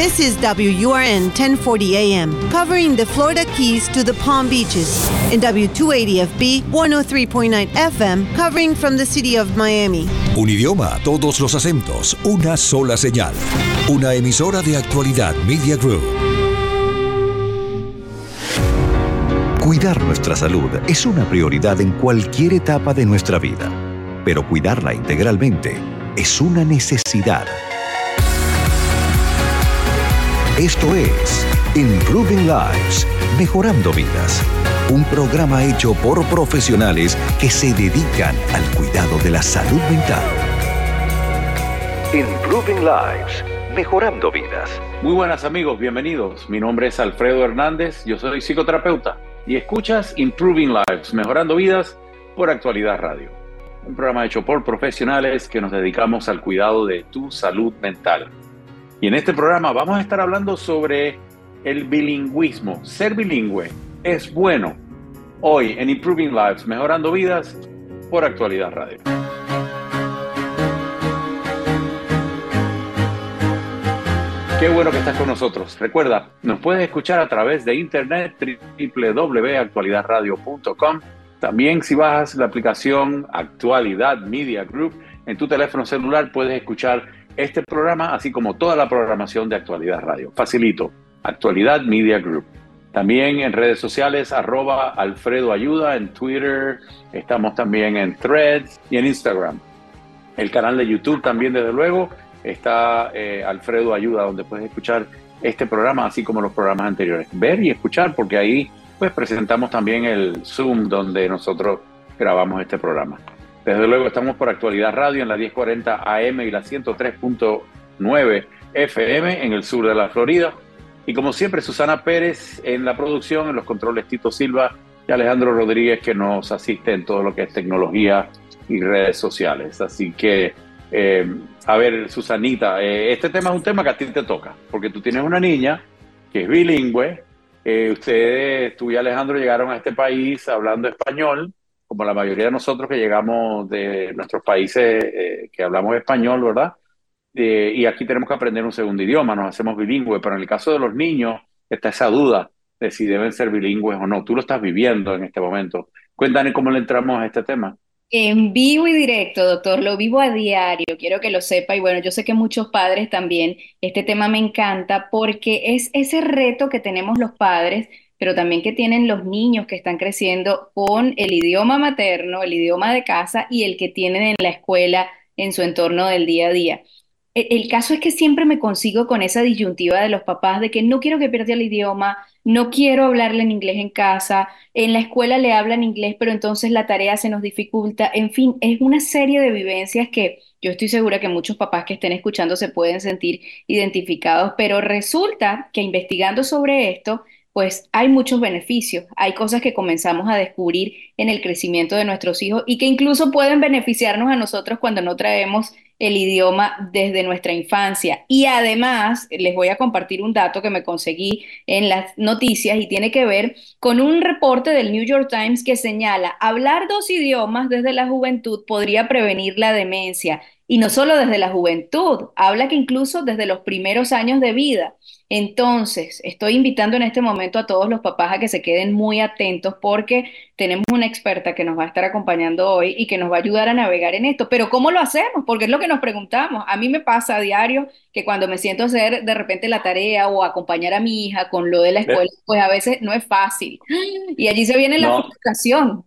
This is WURN 1040 AM, covering the Florida Keys to the Palm Beaches, and W280FB 103.9 FM, covering from the city of Miami. Un idioma, todos los acentos, una sola señal. Una emisora de actualidad Media Group. Cuidar nuestra salud es una prioridad en cualquier etapa de nuestra vida, pero cuidarla integralmente es una necesidad. Esto es Improving Lives, Mejorando Vidas, un programa hecho por profesionales que se dedican al cuidado de la salud mental. Improving Lives, Mejorando Vidas. Muy buenas amigos, bienvenidos. Mi nombre es Alfredo Hernández, yo soy psicoterapeuta y escuchas Improving Lives, Mejorando Vidas por Actualidad Radio. Un programa hecho por profesionales que nos dedicamos al cuidado de tu salud mental. Y en este programa vamos a estar hablando sobre el bilingüismo. Ser bilingüe es bueno. Hoy en Improving Lives, Mejorando Vidas por Actualidad Radio. Qué bueno que estás con nosotros. Recuerda, nos puedes escuchar a través de internet www.actualidadradio.com. También si bajas la aplicación Actualidad Media Group en tu teléfono celular puedes escuchar este programa, así como toda la programación de Actualidad Radio. Facilito, Actualidad Media Group. También en redes sociales, arroba Alfredo Ayuda, en Twitter, estamos también en Threads y en Instagram. El canal de YouTube también, desde luego, está eh, Alfredo Ayuda, donde puedes escuchar este programa, así como los programas anteriores. Ver y escuchar, porque ahí pues presentamos también el Zoom donde nosotros grabamos este programa. Desde luego estamos por Actualidad Radio en la 1040 AM y la 103.9 FM en el sur de la Florida. Y como siempre, Susana Pérez en la producción, en los controles Tito Silva y Alejandro Rodríguez que nos asiste en todo lo que es tecnología y redes sociales. Así que, eh, a ver, Susanita, eh, este tema es un tema que a ti te toca, porque tú tienes una niña que es bilingüe. Eh, ustedes, tú y Alejandro llegaron a este país hablando español como la mayoría de nosotros que llegamos de nuestros países eh, que hablamos español, ¿verdad? Eh, y aquí tenemos que aprender un segundo idioma, nos hacemos bilingües, pero en el caso de los niños está esa duda de si deben ser bilingües o no. Tú lo estás viviendo en este momento. Cuéntanos cómo le entramos a este tema. En vivo y directo, doctor, lo vivo a diario, quiero que lo sepa y bueno, yo sé que muchos padres también, este tema me encanta porque es ese reto que tenemos los padres pero también que tienen los niños que están creciendo con el idioma materno, el idioma de casa y el que tienen en la escuela, en su entorno del día a día. E, el, caso es que siempre me consigo con esa disyuntiva de los papás de que no quiero que pierda el idioma, no quiero hablarle en inglés en casa, en la escuela le hablan inglés, pero entonces la tarea se nos dificulta. En fin, es una serie de vivencias que yo estoy segura que muchos papás que estén escuchando se pueden sentir identificados, pero resulta que investigando sobre esto, pues hay muchos beneficios, hay cosas que comenzamos a descubrir en el crecimiento de nuestros hijos y que incluso pueden beneficiarnos a nosotros cuando no traemos el idioma desde nuestra infancia. Y además, les voy a compartir un dato que me conseguí en las noticias y tiene que ver con un reporte del New York Times que señala, hablar dos idiomas desde la juventud podría prevenir la demencia. Y no solo desde la juventud, habla que incluso desde los primeros años de vida. Entonces, estoy invitando en este momento a todos los papás a que se queden muy atentos porque tenemos una experta que nos va a estar acompañando hoy y que nos va a ayudar a navegar en esto. Pero ¿cómo lo hacemos? Porque es lo que nos preguntamos. A mí me pasa a diario que cuando me siento a hacer de repente la tarea o acompañar a mi hija con lo de la escuela, pues a veces no es fácil. Y allí se viene la frustración.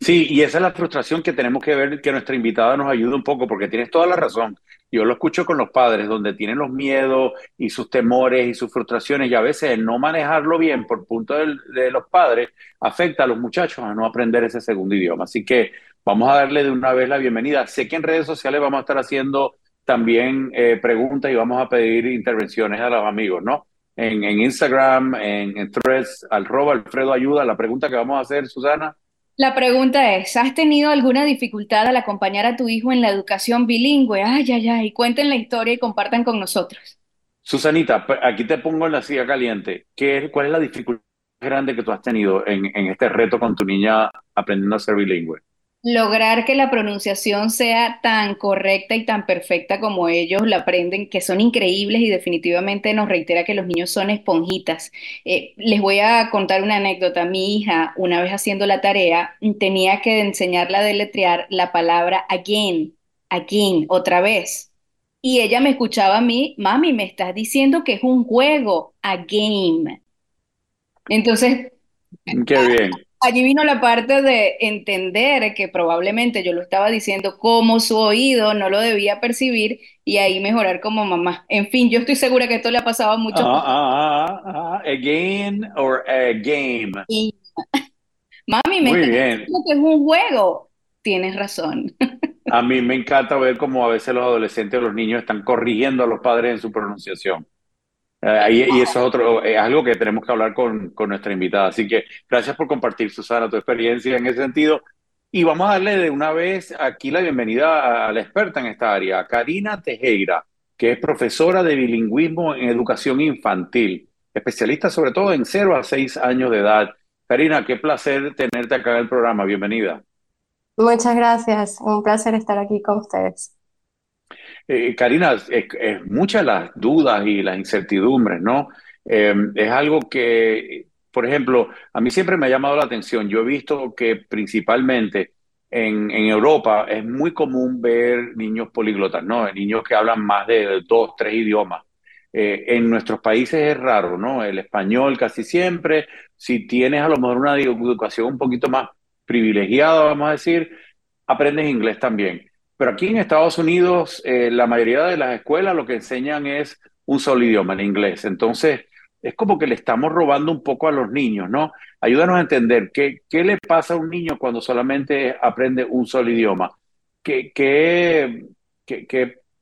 Sí, y esa es la frustración que tenemos que ver, que nuestra invitada nos ayude un poco, porque tienes toda la razón. Yo lo escucho con los padres, donde tienen los miedos y sus temores y sus frustraciones, y a veces el no manejarlo bien por punto de, los padres afecta a los muchachos a no aprender ese segundo idioma. Así que vamos a darle de una vez la bienvenida. Sé que en redes sociales vamos a estar haciendo también eh, preguntas y vamos a pedir intervenciones a los amigos, ¿no? En, Instagram, en, en Threads, al robo Alfredo Ayuda. La pregunta que vamos a hacer, Susana. La pregunta es, ¿has tenido alguna dificultad al acompañar a tu hijo en la educación bilingüe? Ay, ay, ay, cuenten la historia y compartan con nosotros. Susanita, aquí te pongo en la silla caliente. ¿Qué, ¿Cuál es la dificultad grande que tú has tenido en, en este reto con tu niña aprendiendo a ser bilingüe? Lograr que la pronunciación sea tan correcta y tan perfecta como ellos la aprenden, que son increíbles y definitivamente nos reitera que los niños son esponjitas. Eh, les voy a contar una anécdota. Mi hija, una vez haciendo la tarea, tenía que enseñarla a deletrear la palabra again, again, otra vez. Y ella me escuchaba a mí, mami, me estás diciendo que es un juego, a game. Entonces, Qué bien allí vino la parte de entender que probablemente yo lo estaba diciendo como su oído no lo debía percibir y ahí mejorar como mamá. En fin, yo estoy segura que esto le ha pasado a muchos. Ah, again or a game. Mami, me Muy bien. que es un juego. Tienes razón. A mí me encanta ver cómo a veces los adolescentes o los niños están corrigiendo a los padres en su pronunciación. Y, y, eso es otro, es algo que tenemos que hablar con, con, nuestra invitada. Así que gracias por compartir, Susana, tu experiencia en ese sentido. Y vamos a darle de una vez aquí la bienvenida a la experta en esta área, Karina Tejera, que es profesora de bilingüismo en educación infantil, especialista sobre todo en 0 a 6 años de edad. Karina, qué placer tenerte acá en el programa. Bienvenida. Muchas gracias. Un placer estar aquí con ustedes. Eh, Karina, es, muchas las dudas y las incertidumbres, ¿no? Eh, es algo que, por ejemplo, a mí siempre me ha llamado la atención. Yo he visto que principalmente en, en Europa es muy común ver niños políglotas, ¿no? Niños que hablan más de dos, tres idiomas. Eh, en nuestros países es raro, ¿no? El español casi siempre. Si tienes a lo mejor una educación un poquito más privilegiada, vamos a decir, aprendes inglés también. Pero aquí en Estados Unidos, eh, la mayoría de las escuelas lo que enseñan es un solo idioma, el inglés. Entonces, es como que le estamos robando un poco a los niños, ¿no? Ayúdanos a entender qué, qué le pasa a un niño cuando solamente aprende un solo idioma. ¿Qué, qué, qué,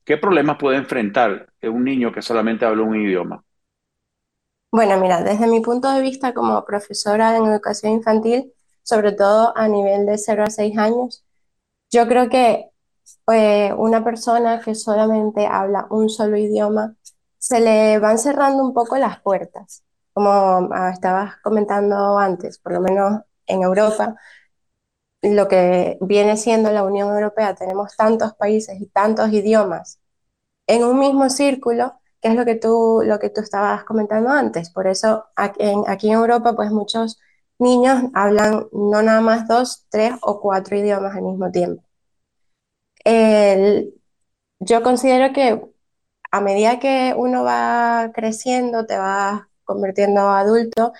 qué, problemas puede enfrentar un niño que solamente habla un idioma? Bueno, mira, desde mi punto de vista como profesora en educación infantil, sobre todo a nivel de 0 a 6 años, yo creo que eh, una persona que solamente habla un solo idioma, se le van cerrando un poco las puertas. Como ah, estabas comentando antes, por lo menos en Europa, lo que viene siendo la Unión Europea, tenemos tantos países y tantos idiomas en un mismo círculo, que es lo que tú, lo que tú estabas comentando antes. Por eso aquí en, aquí en Europa, pues muchos niños hablan no nada más dos, tres o cuatro idiomas al mismo tiempo. El, yo considero que a medida que uno va creciendo, te vas convirtiendo adulto,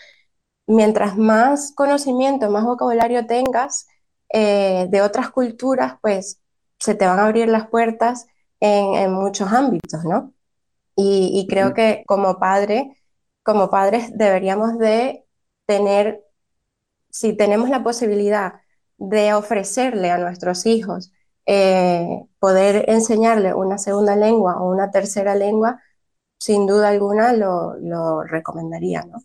mientras más conocimiento, más vocabulario tengas eh, de otras culturas, pues se te van a abrir las puertas en, en muchos ámbitos, ¿no? Y, y creo uh -huh. que como padre, como padres deberíamos de tener, si tenemos la posibilidad de ofrecerle a nuestros hijos eh, poder enseñarle una segunda lengua o una tercera lengua, sin duda alguna lo, lo recomendaría, ¿no?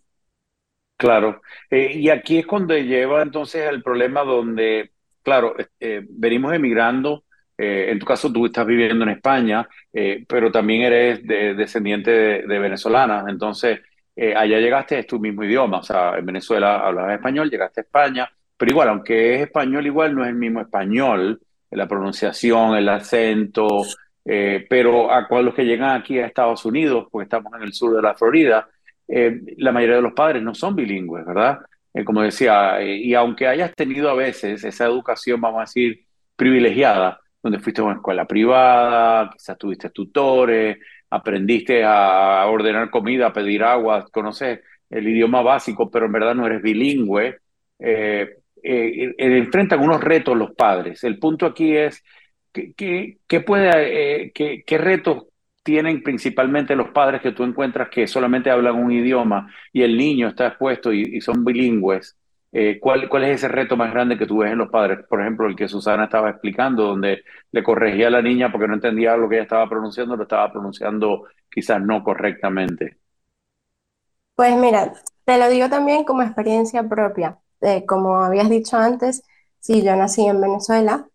Claro, eh, y aquí es cuando lleva entonces el problema donde, claro, eh, venimos emigrando, eh, en tu caso tú estás viviendo en España, pero también eres de, descendiente de, de, venezolana, entonces allá llegaste es tu mismo idioma, o sea, en Venezuela hablabas español, llegaste a España, pero igual, aunque es español igual, no es el mismo español, la pronunciación, el acento, eh, pero a, a los que llegan aquí a Estados Unidos, pues estamos en el sur de la Florida, eh, la mayoría de los padres no son bilingües, ¿verdad? Eh, como decía, y aunque hayas tenido a veces esa educación, vamos a decir, privilegiada, donde fuiste a una escuela privada, quizás tuviste tutores, aprendiste a ordenar comida, a pedir agua, conoces el idioma básico, pero en verdad no eres bilingüe, eh, eh, enfrentan unos retos los padres. El punto aquí es ¿qué, puede, eh, qué, qué retos tienen principalmente los padres que tú encuentras que solamente hablan un idioma y el niño está expuesto y, y son bilingües. Eh, ¿cuál, ¿Cuál es ese reto más grande que tú ves en los padres? Por ejemplo, el que Susana estaba explicando, donde le corregía a la niña porque no entendía lo que ella estaba pronunciando, lo estaba pronunciando quizás no correctamente. Pues mira, te lo digo también como experiencia propia. Eh, como habías dicho antes, sí, yo nací en Venezuela,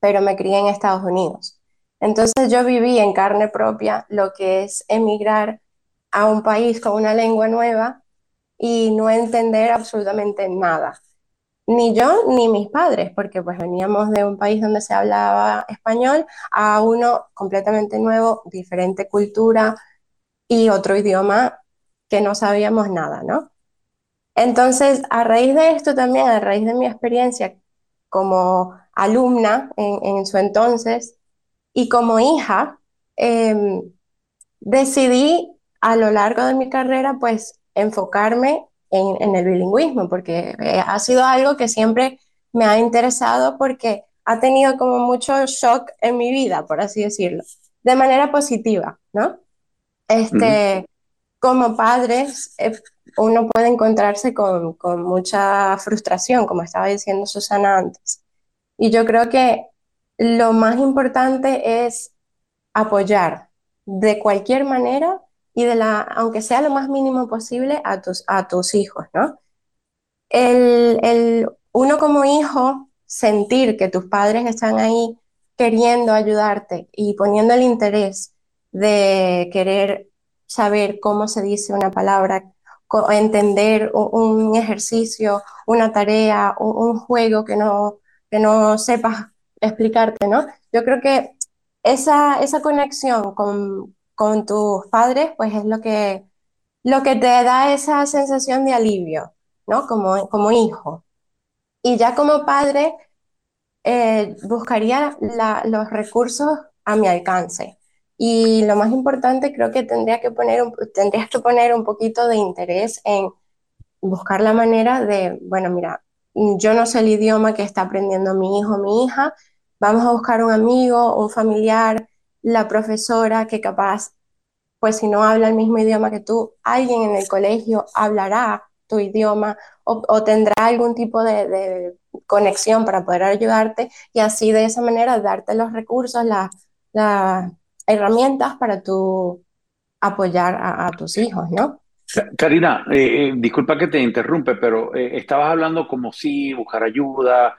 pero me crié en Estados Unidos. Entonces yo viví en carne propia lo que es emigrar a un país con una lengua nueva y no entender absolutamente nada. ni yo ni mis padres, porque pues veníamos de un país donde se hablaba español a uno completamente nuevo, diferente cultura y otro idioma que no sabíamos nada, ¿no? Entonces, a raíz de esto también, a raíz de mi experiencia como alumna en, su entonces y como hija, em, decidí a lo largo de mi carrera pues enfocarme en, el bilingüismo, porque eh, ha sido algo que siempre me ha interesado porque ha tenido como mucho shock en mi vida, por así decirlo, de manera positiva, ¿no? Este, Como padres, eh, uno puede encontrarse con, con, mucha frustración, como estaba diciendo Susana antes. Y yo creo que lo más importante es apoyar de cualquier manera y de la, aunque sea lo más mínimo posible, a tus, a tus hijos, ¿no? El, el, uno como hijo, sentir que tus padres están ahí queriendo ayudarte y poniendo el interés de querer saber cómo se dice una palabra, entender un, ejercicio, una tarea, un, juego que no, que no sepas explicarte, ¿no? Yo creo que esa, esa conexión con, con tus padres, pues es lo que, lo que te da esa sensación de alivio, ¿no? Como, como hijo. Y ya como padre, eh, buscaría los recursos a mi alcance. Y lo más importante, creo que tendría que poner un, tendrías que poner un poquito de interés en buscar la manera de, bueno, mira, yo no sé el idioma que está aprendiendo mi hijo mi hija, vamos a buscar un amigo, un familiar, la profesora que capaz, pues si no habla el mismo idioma que tú, alguien en el colegio hablará tu idioma o, tendrá algún tipo de, conexión para poder ayudarte y así de esa manera darte los recursos, las herramientas para tú apoyar a, tus hijos, ¿no? Karina, eh, eh, disculpa que te interrumpe, pero eh, estabas hablando como si buscar ayuda,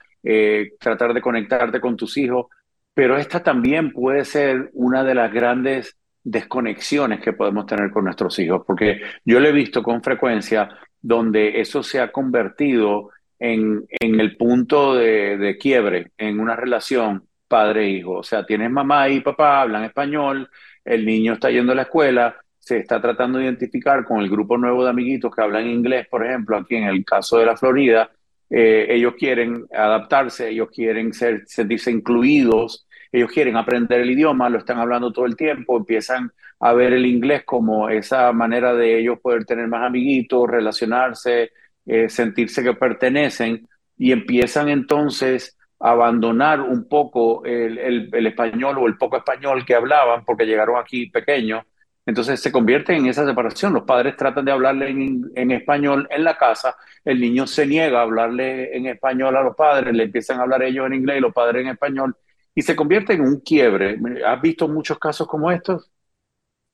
tratar de conectarte con tus hijos, pero esta también puede ser una de las grandes desconexiones que podemos tener con nuestros hijos, porque yo lo he visto con frecuencia donde eso se ha convertido en, en el punto de, de quiebre en una relación padre-hijo. O sea, tienes mamá y papá, hablan español, el niño está yendo a la escuela, se está tratando de identificar con el grupo nuevo de amiguitos que hablan inglés, por ejemplo, aquí en el caso de la Florida, eh, ellos quieren adaptarse, ellos quieren ser, sentirse incluidos, ellos quieren aprender el idioma, lo están hablando todo el tiempo, empiezan a ver el inglés como esa manera de ellos poder tener más amiguitos, relacionarse, eh, sentirse que pertenecen y empiezan entonces abandonar un poco el, el, español o el poco español que hablaban porque llegaron aquí pequeños entonces se convierte en esa separación. Los padres tratan de hablarle en, español en la casa, el niño se niega a hablarle en español a los padres, le empiezan a hablar ellos en inglés y los padres en español, y se convierte en un quiebre. ¿Has visto muchos casos como estos?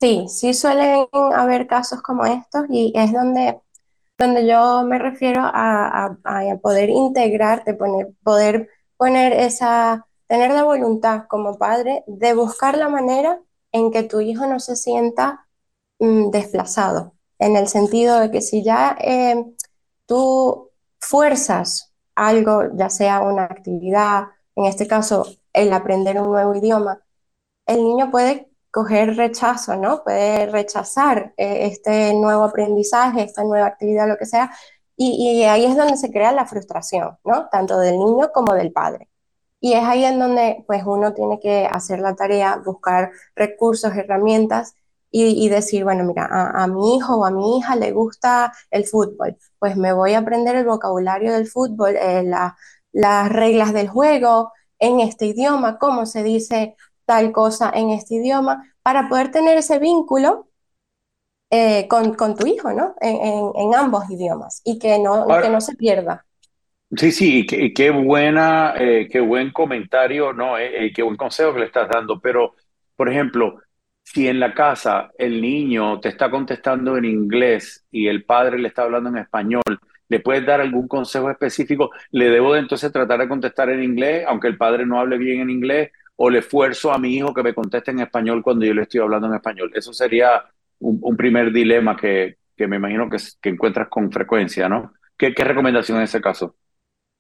Sí, sí suelen haber casos como estos y es donde, donde yo me refiero a, a, poder integrarte, poner, poder poner esa, tener la voluntad como padre de buscar la manera en que tu hijo no se sienta mm, desplazado, en el sentido de que si ya eh, tú fuerzas algo, ya sea una actividad, en este caso el aprender un nuevo idioma, el niño puede coger rechazo, ¿no? Puede rechazar eh, este nuevo aprendizaje, esta nueva actividad, lo que sea, y, y, ahí es donde se crea la frustración, ¿no? Tanto del niño como del padre. Y es ahí en donde pues uno tiene que hacer la tarea, buscar recursos, herramientas y, decir, bueno, mira, a, mi hijo o a mi hija le gusta el fútbol, pues me voy a aprender el vocabulario del fútbol, eh, las reglas del juego en este idioma, cómo se dice tal cosa en este idioma, para poder tener ese vínculo eh, con, tu hijo, ¿no? En, ambos idiomas y que no, que no se pierda. Sí, sí, y qué, buena, eh, qué buen comentario, ¿no? Eh, eh, qué buen consejo que le estás dando. Pero, por ejemplo, si en la casa el niño te está contestando en inglés y el padre le está hablando en español, ¿le puedes dar algún consejo específico? ¿Le debo de entonces tratar de contestar en inglés, aunque el padre no hable bien en inglés? ¿O le esfuerzo a mi hijo que me conteste en español cuando yo le estoy hablando en español? Eso sería un, primer dilema que, que me imagino que, que encuentras con frecuencia, ¿no? ¿Qué, qué recomendación en ese caso?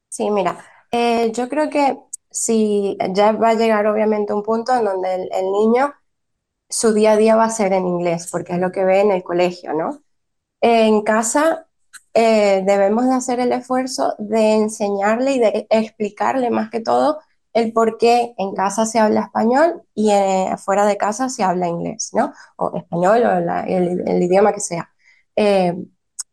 Sí, mira, eh, yo creo que si ya va a llegar obviamente un punto en donde el, niño, su día a día va a ser en inglés, porque es lo que ve en el colegio, ¿no? En casa eh, debemos de hacer el esfuerzo de enseñarle y de explicarle más que todo el por qué en casa se habla español y eh, fuera de casa se habla inglés, ¿no? O español o el, idioma que sea. Eh,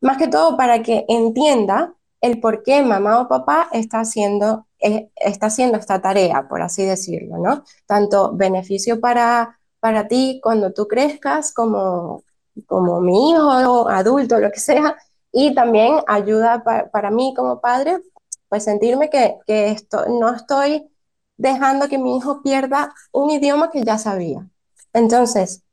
más que todo para que entienda el por qué mamá o papá está haciendo, eh, está haciendo esta tarea, por así decirlo, ¿no? Tanto beneficio para, para ti cuando tú crezcas como, como mi hijo, adulto, lo que sea, y también ayuda para, para mí como padre, pues sentirme que, que esto, no estoy dejando que mi hijo pierda un idioma que ya sabía. Entonces,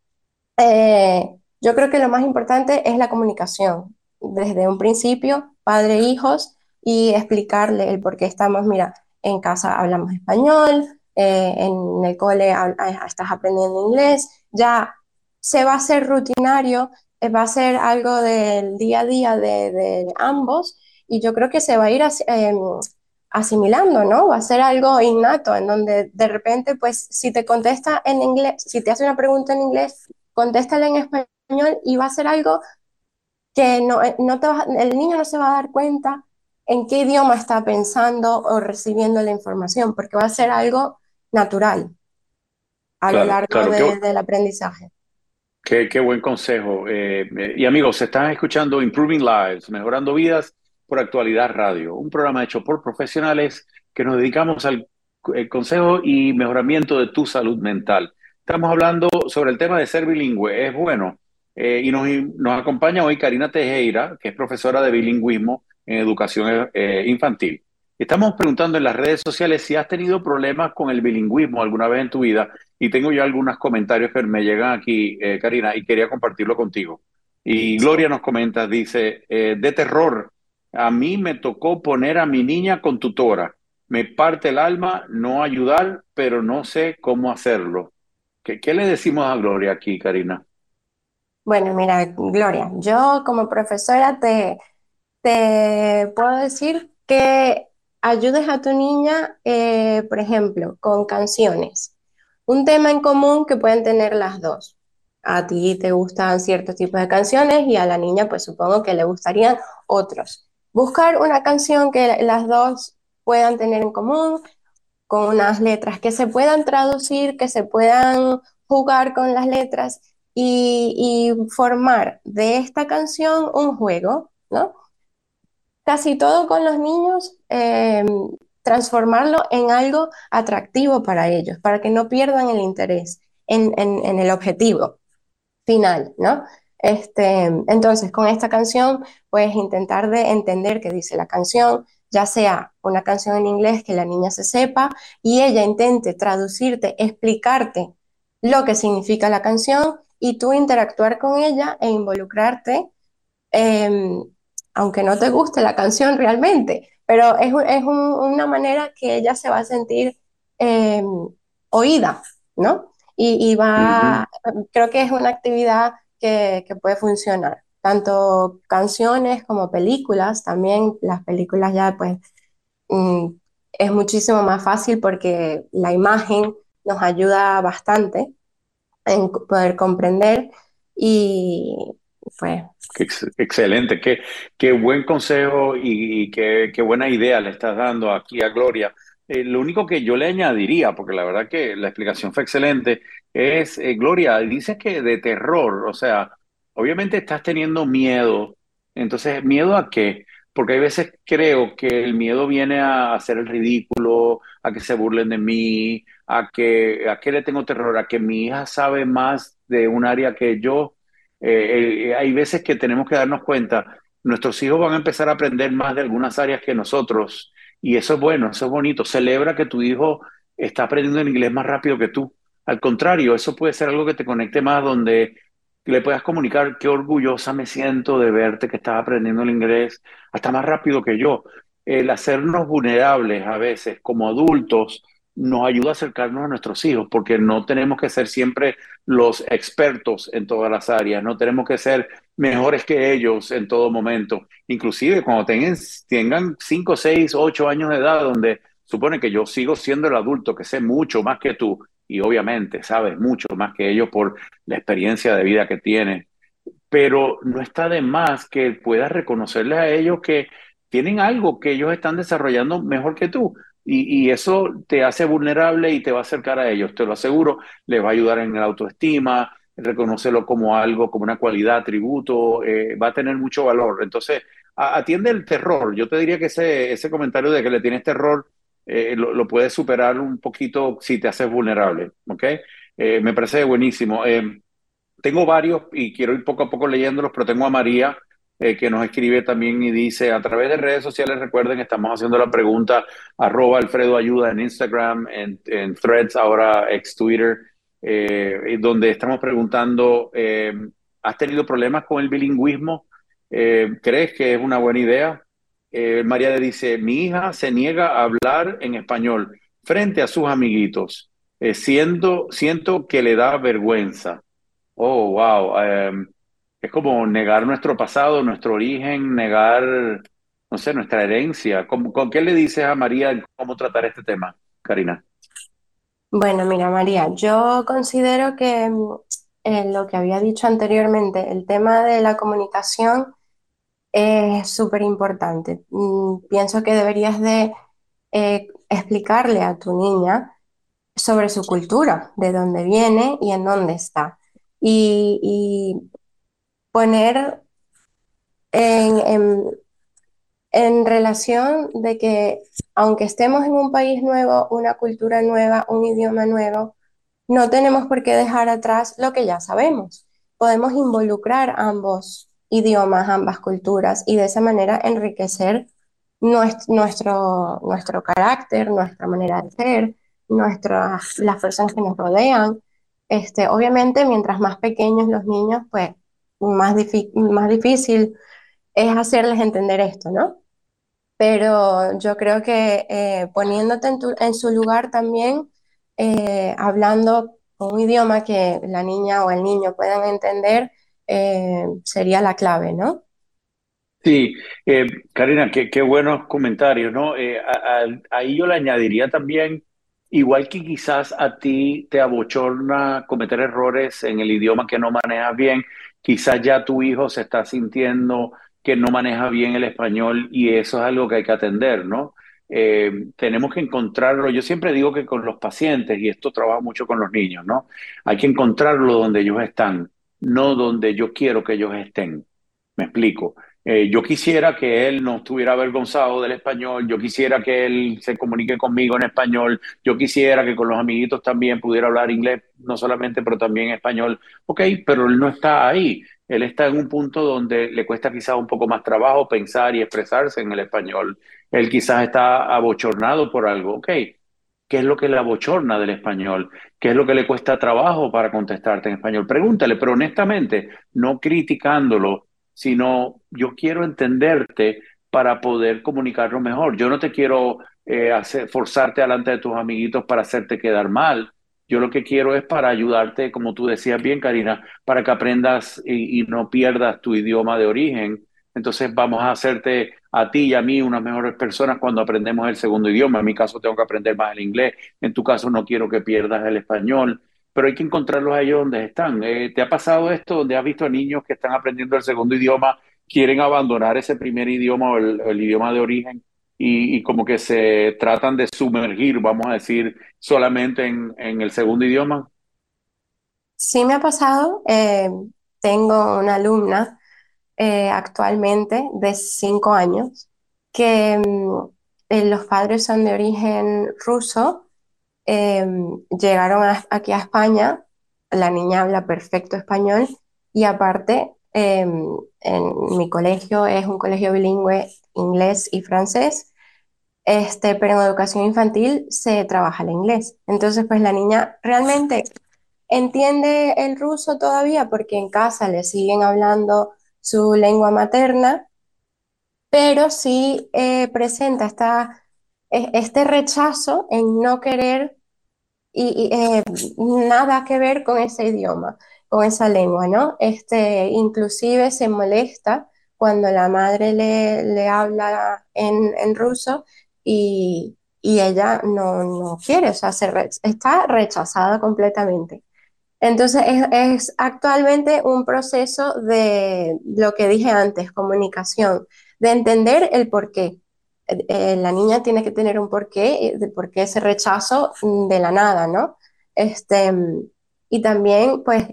eh, yo creo que lo más importante es la comunicación, desde un principio, padre e hijos, y explicarle el por qué estamos, mira, en casa hablamos español, eh, en el cole estás aprendiendo inglés, ya se va a hacer rutinario, eh, va a ser algo del día a día de, de ambos, y yo creo que se va a ir eh, asimilando, ¿no? Va a ser algo innato, en donde de repente, pues, si te contesta en inglés, si te hace una pregunta en inglés, contéstale en español y va a ser algo que no, eh, no te va, el niño no se va a dar cuenta en qué idioma está pensando o recibiendo la información, porque va a ser algo natural a claro, lo largo claro, de, qué, del aprendizaje. Qué, qué buen consejo. Eh, y amigos, se están escuchando Improving Lives, Mejorando Vidas por Actualidad Radio, un programa hecho por profesionales que nos dedicamos al consejo y mejoramiento de tu salud mental. Estamos hablando sobre el tema de ser bilingüe. Es bueno. Eh, y nos, nos, acompaña hoy Karina Tejera, que es profesora de bilingüismo en educación eh, infantil. Estamos preguntando en las redes sociales si has tenido problemas con el bilingüismo alguna vez en tu vida y tengo ya algunos comentarios que me llegan aquí, eh, Karina, y quería compartirlo contigo. Y Gloria nos comenta, dice, eh, de terror, a mí me tocó poner a mi niña con tutora. Me parte el alma no ayudar, pero no sé cómo hacerlo. ¿Qué, qué le decimos a Gloria aquí, Karina? Bueno, mira, Gloria, yo como profesora te, te puedo decir que ayudes a tu niña, eh, por ejemplo, con canciones. Un tema en común que pueden tener las dos. A ti te gustan ciertos tipos de canciones y a la niña pues supongo que le gustarían otros buscar una canción que las dos puedan tener en común, con unas letras que se puedan traducir, que se puedan jugar con las letras y, y formar de esta canción un juego, ¿no? Casi todo con los niños, eh, transformarlo en algo atractivo para ellos, para que no pierdan el interés en el objetivo final, ¿no? Este, entonces, con esta canción puedes intentar de entender qué dice la canción, ya sea una canción en inglés que la niña se sepa y ella intente traducirte, explicarte lo que significa la canción y tú interactuar con ella e involucrarte, eh, aunque no te guste la canción realmente, pero es, es un, una manera que ella se va a sentir eh, oída, ¿no? Y, y va, uh -huh. creo que es una actividad que, puede funcionar. Tanto canciones como películas, también las películas ya pues mm, es muchísimo más fácil porque la imagen nos ayuda bastante en poder comprender y pues... Excelente, qué, qué buen consejo y, y qué, qué, buena idea le estás dando aquí a Gloria. Eh, lo único que yo le añadiría, porque la verdad que la explicación fue excelente, es, eh, Gloria, dices que de terror, o sea, obviamente estás teniendo miedo. Entonces, ¿miedo a qué? Porque hay veces creo que el miedo viene a hacer el ridículo, a que se burlen de mí, a que, a qué le tengo terror, a que mi hija sabe más de un área que yo. Eh, hay veces que tenemos que darnos cuenta, nuestros hijos van a empezar a aprender más de algunas áreas que nosotros y eso es bueno, eso es bonito. Celebra que tu hijo está aprendiendo el inglés más rápido que tú. Al contrario, eso puede ser algo que te conecte más, donde le puedas comunicar qué orgullosa me siento de verte que estás aprendiendo el inglés hasta más rápido que yo. El hacernos vulnerables a veces como adultos nos ayuda a acercarnos a nuestros hijos, porque no tenemos que ser siempre los expertos en todas las áreas, no tenemos que ser mejores que ellos en todo momento, inclusive cuando tengan, tengan 5, 6, 8 años de edad, donde supone que yo sigo siendo el adulto, que sé mucho más que tú, y obviamente sabes mucho más que ellos por la experiencia de vida que tienes, pero no está de más que puedas reconocerles a ellos que tienen algo que ellos están desarrollando mejor que tú. Y, eso te hace vulnerable y te va a acercar a ellos, te lo aseguro, les va a ayudar en la autoestima, reconocerlo como algo, como una cualidad, atributo, eh, va a tener mucho valor. Entonces, atiende el terror. Yo te diría que ese, comentario de que le tienes terror eh, lo, puedes superar un poquito si te haces vulnerable, ¿ok? Eh, me parece buenísimo. tengo varios y quiero ir poco a poco leyéndolos, pero tengo a María eh, que nos escribe también y dice, a través de redes sociales, recuerden, estamos haciendo la pregunta, arroba Alfredo Ayuda en Instagram, en, Threads, ahora ex Twitter, eh, donde estamos preguntando, eh, ¿has tenido problemas con el bilingüismo? ¿Crees que es una buena idea? María le dice, mi hija se niega a hablar en español frente a sus amiguitos, siendo, siento que le da vergüenza. Oh, wow. Em, es como negar nuestro pasado, nuestro origen, negar, no sé, nuestra herencia. ¿Con, qué le dices a María cómo tratar este tema, Karina? Bueno, mira, María, yo considero que mm, eh, lo que había dicho anteriormente, el tema de la comunicación es súper importante. Mm, pienso que deberías de eh, explicarle a tu niña sobre su cultura, de dónde viene y en dónde está. y poner en, en, relación de que aunque estemos en un país nuevo, una cultura nueva, un idioma nuevo, no tenemos por qué dejar atrás lo que ya sabemos. Podemos involucrar ambos idiomas, ambas culturas y de esa manera enriquecer nuestro, nuestro, carácter, nuestra manera de ser, nuestras, las personas que nos rodean. Este, obviamente, mientras más pequeños los niños, pues más, más difícil es hacerles entender esto, ¿no? Pero yo creo que eh, poniéndote en, su lugar también, eh, hablando un idioma que la niña o el niño puedan entender, eh, sería la clave, ¿no? Sí, Karina, qué, qué, buenos comentarios, ¿no? ahí yo le añadiría también, igual que quizás a ti te abochorna cometer errores en el idioma que no manejas bien, quizás ya tu hijo se está sintiendo que no maneja bien el español y eso es algo que hay que atender, ¿no? Eh, tenemos que encontrarlo, yo siempre digo que con los pacientes, y esto trabaja mucho con los niños, ¿no? Hay que encontrarlo donde ellos están, no donde yo quiero que ellos estén. Me explico. Eh, yo quisiera que él no estuviera avergonzado del español, yo quisiera que él se comunique conmigo en español, yo quisiera que con los amiguitos también pudiera hablar inglés, no solamente, pero también español. Ok, pero él no está ahí. Él está en un punto donde le cuesta quizás un poco más trabajo pensar y expresarse en el español. Él quizás está abochornado por algo. Ok, ¿qué es lo que le abochorna del español? ¿Qué es lo que le cuesta trabajo para contestarte en español? Pregúntale, pero honestamente, no criticándolo, sino yo quiero entenderte para poder comunicarlo mejor. Yo no te quiero eh, hacer, forzarte delante de tus amiguitos para hacerte quedar mal. Yo lo que quiero es para ayudarte, como tú decías bien, Karina, para que aprendas y, no pierdas tu idioma de origen. Entonces vamos a hacerte a ti y a mí unas mejores personas cuando aprendemos el segundo idioma. En mi caso tengo que aprender más el inglés. En tu caso no quiero que pierdas el español pero hay que encontrarlos a ellos donde están. Eh, ¿Te ha pasado esto donde has visto a niños que están aprendiendo el segundo idioma, quieren abandonar ese primer idioma o el, idioma de origen y, como que se tratan de sumergir, vamos a decir, solamente en, el segundo idioma? Sí me ha pasado. Eh, tengo una alumna eh, actualmente de cinco años que mm, los padres son de origen ruso Em, llegaron aquí a España, la niña habla perfecto español y aparte em, en mi colegio es un colegio bilingüe inglés y francés, este, pero en educación infantil se trabaja el inglés. Entonces, pues la niña realmente entiende el ruso todavía porque en casa le siguen hablando su lengua materna, pero sí eh, presenta esta este rechazo en no querer y, eh, nada que ver con ese idioma, con esa lengua, ¿no? Este, inclusive se molesta cuando la madre le, le habla en, en ruso y, y, ella no, no quiere, o sea, se está rechazada completamente. Entonces es, es, actualmente un proceso de lo que dije antes, comunicación, de entender el por qué. Eh, la niña tiene que tener un porqué, eh, de por qué ese rechazo mm, de la nada, ¿no? Este, y también, pues,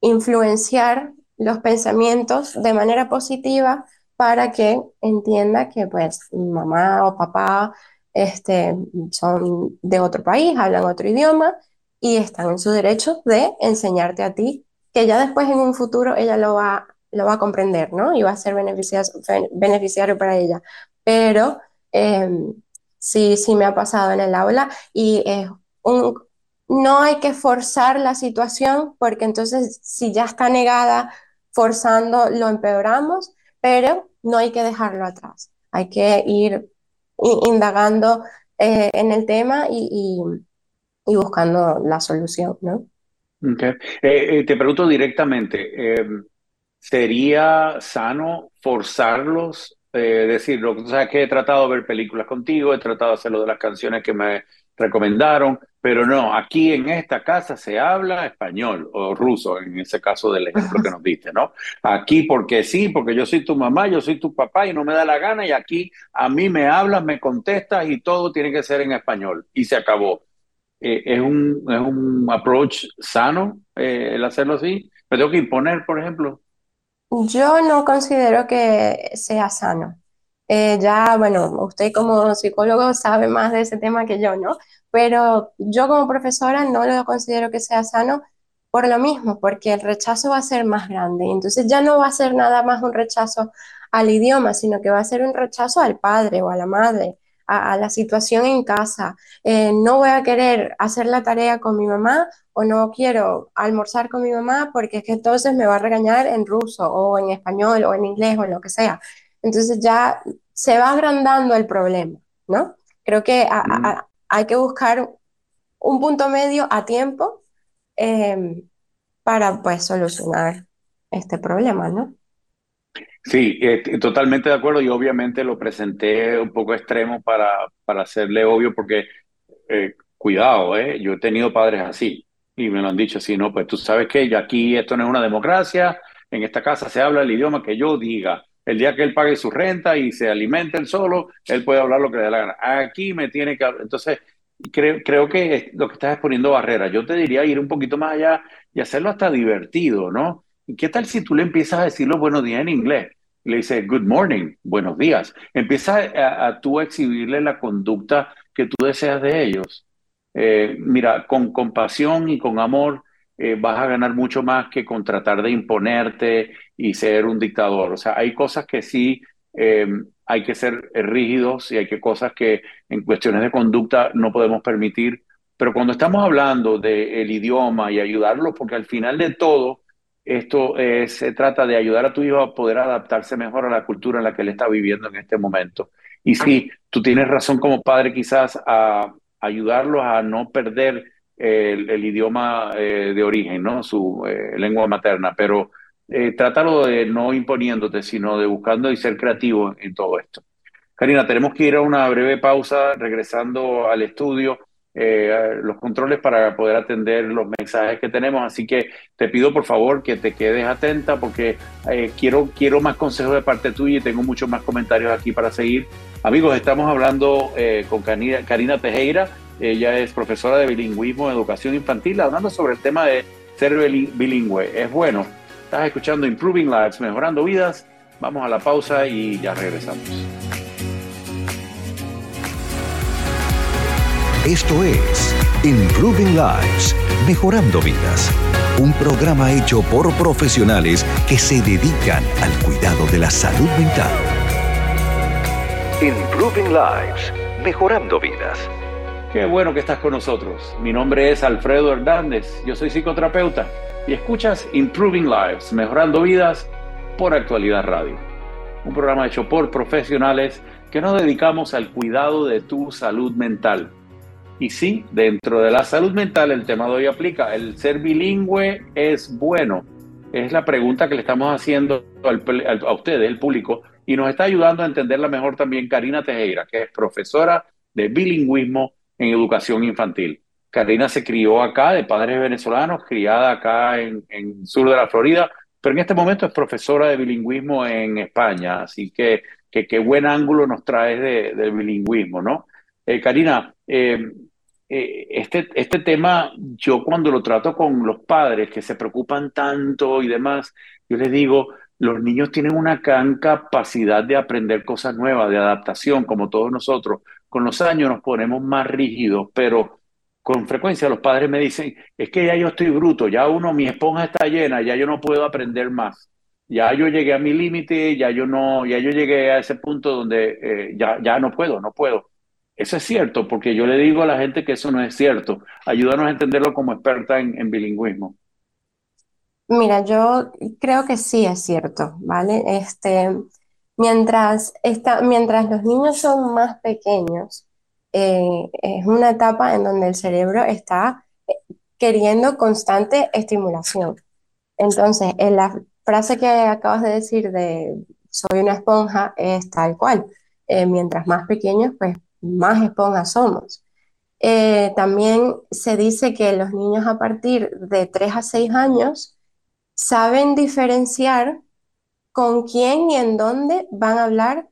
influenciar los pensamientos de manera positiva para que entienda que, pues, mamá o papá este, son de otro país, hablan otro idioma y están en su derecho de enseñarte a ti, que ya después en un futuro ella lo va, lo va a comprender, ¿no? Y va a ser beneficiario, beneficiario para ella. Pero Em, sí, sí me ha pasado en el aula y no hay que forzar la situación porque entonces si ya está negada, forzando lo empeoramos, pero no hay que dejarlo atrás. Hay que ir indagando eh, en el tema y, buscando la solución, ¿no? Eh, eh, te pregunto directamente, em, ¿sería sano forzarlos eh, decirlo. O sea, que he tratado de ver películas contigo, he tratado de hacerlo de las canciones que me recomendaron, pero no, aquí en esta casa se habla español o ruso, en ese caso del ejemplo que nos diste, ¿no? Aquí porque sí, porque yo soy tu mamá, yo soy tu papá y no me da la gana y aquí a mí me hablas, me contestas y todo tiene que ser en español y se acabó. Eh, es, un, es un approach sano eh, el hacerlo así. Me tengo que imponer, por ejemplo. Yo no considero que sea sano. Eh, ya, bueno, usted como psicólogo sabe más de ese tema que yo, ¿no? Pero yo como profesora no lo considero que sea sano por lo mismo, porque el rechazo va a ser más grande. Entonces ya no va a ser nada más un rechazo al idioma, sino que va a ser un rechazo al padre o a la madre, a, la situación en casa. Eh, no voy a querer hacer la tarea con mi mamá o no quiero almorzar con mi mamá porque es que entonces me va a regañar en ruso o en español o en inglés o en lo que sea. Entonces ya se va agrandando el problema, ¿no? Creo que mm. hay que buscar un punto medio a tiempo em, para pues solucionar este problema, ¿no? Sí, eh, totalmente de acuerdo y obviamente lo presenté un poco extremo para, para hacerle obvio porque, eh, cuidado, eh, yo he tenido padres así y me lo han dicho así, no, pues tú sabes que aquí esto no es una democracia, en esta casa se habla el idioma que yo diga. El día que él pague su renta y se alimente él solo, él puede hablar lo que le dé la gana. Aquí me tiene que hablar. Entonces, creo, creo que lo que estás es poniendo barreras. Yo te diría ir un poquito más allá y hacerlo hasta divertido, ¿no? ¿Qué tal si tú le empiezas a decir los buenos días en inglés? Le dices good morning, buenos días. Empieza a, tú a exhibirle la conducta que tú deseas de ellos. Eh, mira, con compasión y con amor eh, vas a ganar mucho más que con tratar de imponerte y ser un dictador. O sea, hay cosas que sí eh, hay que ser rígidos y hay que cosas que en cuestiones de conducta no podemos permitir. Pero cuando estamos hablando del idioma y ayudarlo, porque al final de todo, esto eh, se trata de ayudar a tu hijo a poder adaptarse mejor a la cultura en la que él está viviendo en este momento. Y sí, tú tienes razón como padre quizás a ayudarlos a no perder el, idioma eh, de origen, ¿no? su eh, lengua materna, pero trátalo de no imponiéndote, sino de buscando y ser creativo en todo esto. Karina, tenemos que ir a una breve pausa regresando al estudio. Eh, los controles para poder atender los mensajes que tenemos. Así que te pido por favor que te quedes atenta porque eh, quiero, quiero más consejos de parte tuya y tengo muchos más comentarios aquí para seguir. Amigos, estamos hablando eh, con Karina, Karina Tejera. Ella es profesora de bilingüismo en educación infantil, hablando sobre el tema de ser bilingüe. Es bueno. Estás escuchando Improving Lives, mejorando vidas. Vamos a la pausa y ya regresamos. Esto es Improving Lives, Mejorando Vidas, un programa hecho por profesionales que se dedican al cuidado de la salud mental. Improving Lives, Mejorando Vidas. Qué bueno que estás con nosotros. Mi nombre es Alfredo Hernández, yo soy psicoterapeuta y escuchas Improving Lives, Mejorando Vidas por Actualidad Radio. Un programa hecho por profesionales que nos dedicamos al cuidado de tu salud mental. Y sí, dentro de la salud mental el tema de hoy aplica. ¿El ser bilingüe es bueno? Es la pregunta que le estamos haciendo a ustedes, el público, y nos está ayudando a entenderla mejor también Karina Tejera, que es profesora de bilingüismo en educación infantil. Karina se crió acá de padres venezolanos, criada acá en, en sur de la Florida, pero en este momento es profesora de bilingüismo en España, así que qué buen ángulo nos trae de, del bilingüismo, ¿no? Eh, Karina, eh, eh, este, este tema, yo cuando lo trato con los padres que se preocupan tanto y demás, yo les digo, los niños tienen una gran capacidad de aprender cosas nuevas, de adaptación, como todos nosotros. Con los años nos ponemos más rígidos, pero con frecuencia los padres me dicen, es que ya yo estoy bruto, ya uno, mi esponja está llena, ya yo no puedo aprender más. Ya yo llegué a mi límite, ya yo no, ya yo llegué a ese punto donde eh, ya, ya no puedo, no puedo. Eso es cierto, porque yo le digo a la gente que eso no es cierto. Ayúdanos a entenderlo como experta en, bilingüismo. Mira, yo creo que sí es cierto, ¿vale? Este, mientras, mientras los niños son más pequeños, eh, es una etapa en donde el cerebro está eh, queriendo constante estimulación. Entonces, en la frase que acabas de decir de soy una esponja es tal cual. Eh, mientras más pequeños, pues más esponjas somos. también se dice que los niños a partir de 3 a 6 años saben diferenciar con quién y en dónde van a hablar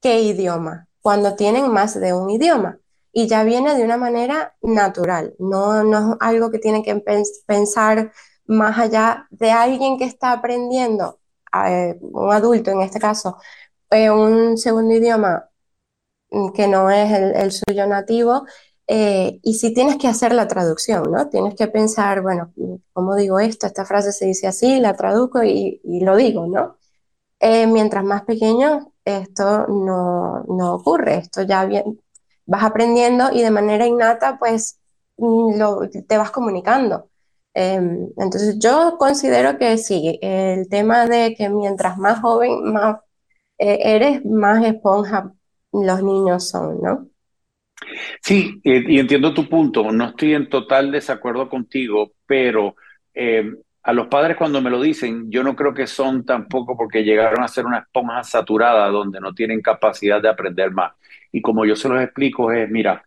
qué idioma, cuando tienen más de un idioma. Y ya viene de una manera natural, no, no es algo que tienen que pensar más allá de alguien que está aprendiendo, eh, un adulto en este caso, eh, un segundo idioma que no es el suyo nativo, eh, y si tienes que hacer la traducción, ¿no? Tienes que pensar, bueno, ¿cómo digo esto? Esta frase se dice así, la traduzco y, lo digo, ¿no? Eh, mientras más pequeño, esto no, no ocurre, esto ya bien, vas aprendiendo y de manera innata, pues mm, lo, te vas comunicando. Em, entonces yo considero que sí, el tema de que mientras más joven más eh, eres, más esponja los niños son, ¿no? Sí, y entiendo tu punto. No estoy en total desacuerdo contigo, pero eh, a los padres cuando me lo dicen, yo no creo que son tampoco porque llegaron a ser una esponja saturada donde no tienen capacidad de aprender más. Y como yo se los explico es, mira,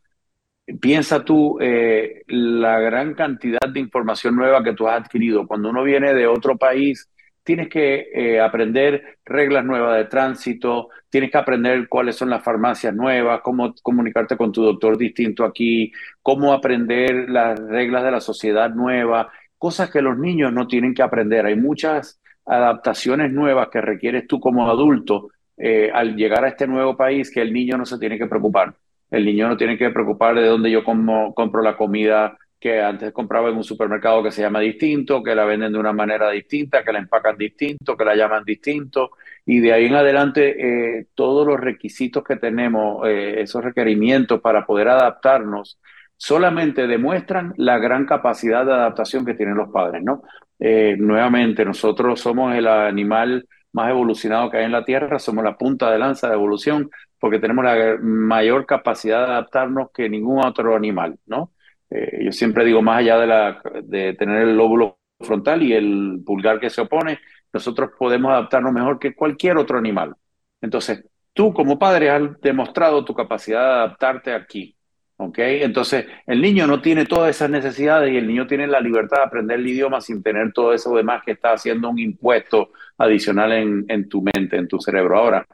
piensa tú eh, la gran cantidad de información nueva que tú has adquirido. Cuando uno viene de otro país, tienes que eh, aprender reglas nuevas de tránsito, tienes que aprender cuáles son las farmacias nuevas, cómo comunicarte con tu doctor distinto aquí, cómo aprender las reglas de la sociedad nueva, cosas que los niños no tienen que aprender. Hay muchas adaptaciones nuevas que requieres tú como adulto eh, al llegar a este nuevo país que el niño no se tiene que preocupar. El niño no tiene que preocupar de dónde yo compro la comida que antes compraba en un supermercado que se llama distinto, que la venden de una manera distinta, que la empacan distinto, que la llaman distinto, y de ahí en adelante eh, todos los requisitos que tenemos, eh, esos requerimientos para poder adaptarnos, solamente demuestran la gran capacidad de adaptación que tienen los padres, ¿no? Eh, nuevamente, nosotros somos el animal más evolucionado que hay en la Tierra, somos la punta de lanza de evolución, porque tenemos la mayor capacidad de adaptarnos que ningún otro animal, ¿no? Eh, yo siempre digo, más allá de, la, de tener el lóbulo frontal y el pulgar que se opone, nosotros podemos adaptarnos mejor que cualquier otro animal. Entonces, tú como padre has demostrado tu capacidad de adaptarte aquí. ¿ok? Entonces, el niño no tiene todas esas necesidades y el niño tiene la libertad de aprender el idioma sin tener todo eso demás que está haciendo un impuesto adicional en, en tu mente, en tu cerebro. Ahora,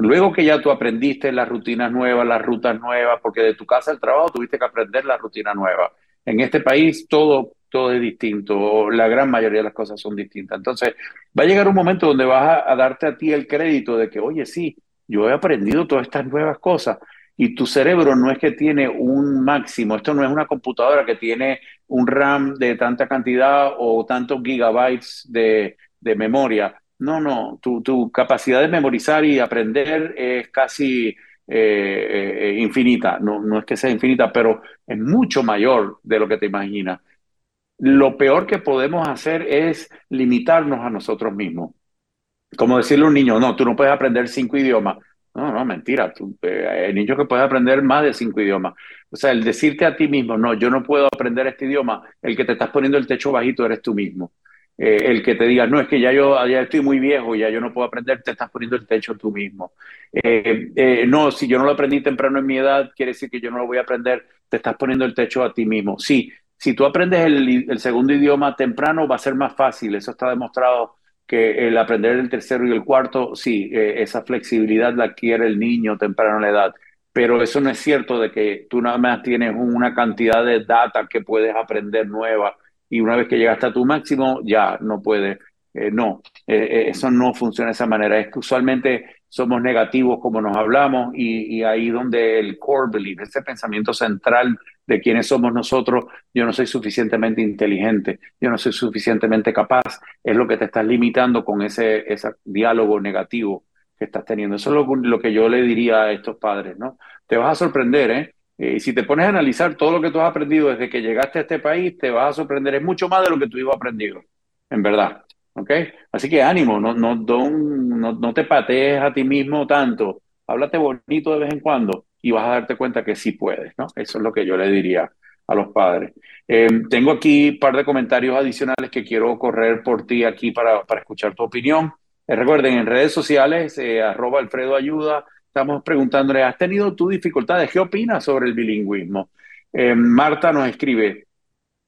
Luego que ya tú aprendiste las rutinas nuevas, las rutas nuevas, porque de tu casa al trabajo tuviste que aprender la rutina nueva. En este país todo, todo es distinto, la gran mayoría de las cosas son distintas. Entonces, va a llegar un momento donde vas a, darte a ti el crédito de que, oye, sí, yo he aprendido todas estas nuevas cosas y tu cerebro no es que tiene un máximo, esto no es una computadora que tiene un RAM de tanta cantidad o tantos gigabytes de, de memoria no, no, tu, capacidad de memorizar y aprender es casi eh, eh, infinita. No, no es que sea infinita, pero es mucho mayor de lo que te imaginas. Lo peor que podemos hacer es limitarnos a nosotros mismos. Como decirle a un niño, no, tú no puedes aprender cinco idiomas. No, no, mentira. Tú, eh, hay niños que pueden aprender más de cinco idiomas. O sea, el decirte a ti mismo, no, yo no puedo aprender este idioma, el que te estás poniendo el techo bajito eres tú mismo. Eh, el que te diga, no, es que ya yo ya estoy muy viejo, ya yo no puedo aprender, te estás poniendo el techo tú mismo. Eh, eh, no, si yo no lo aprendí temprano en mi edad, quiere decir que yo no lo voy a aprender, te estás poniendo el techo a ti mismo. Sí, si tú aprendes el, segundo idioma temprano, va a ser más fácil, eso está demostrado que el aprender el tercero y el cuarto, sí, esa flexibilidad la adquiere el niño temprano en la edad pero eso no es cierto de que tú nada más tienes una cantidad de data que puedes aprender nueva y una vez que llegaste a tu máximo ya no puedes. Eh, no, eh, eh, eso no funciona de esa manera. Es que usualmente somos negativos como nos hablamos y, y, ahí donde el core belief, ese pensamiento central de quiénes somos nosotros, yo no soy suficientemente inteligente, yo no soy suficientemente capaz, es lo que te estás limitando con ese, ese diálogo negativo que estás teniendo. Eso es lo, lo que yo le diría a estos padres, ¿no? Te vas a sorprender, ¿eh? Y si te pones a analizar todo lo que tú has aprendido desde que llegaste a este país, te vas a sorprender. Es mucho más de lo que tú ibas aprendido, en verdad. ¿Ok? Así que ánimo, no, no, no, no te patees a ti mismo tanto. Háblate bonito de vez en cuando y vas a darte cuenta que sí puedes, ¿no? Eso es lo que yo le diría a los padres. Eh, tengo aquí un par de comentarios adicionales que quiero correr por ti aquí para, para escuchar tu opinión. Eh, recuerden, en redes sociales, eh, arroba Alfredo Ayuda, estamos preguntándole, ¿has tenido tú dificultades? ¿Qué opinas sobre el bilingüismo? Eh, Marta nos escribe,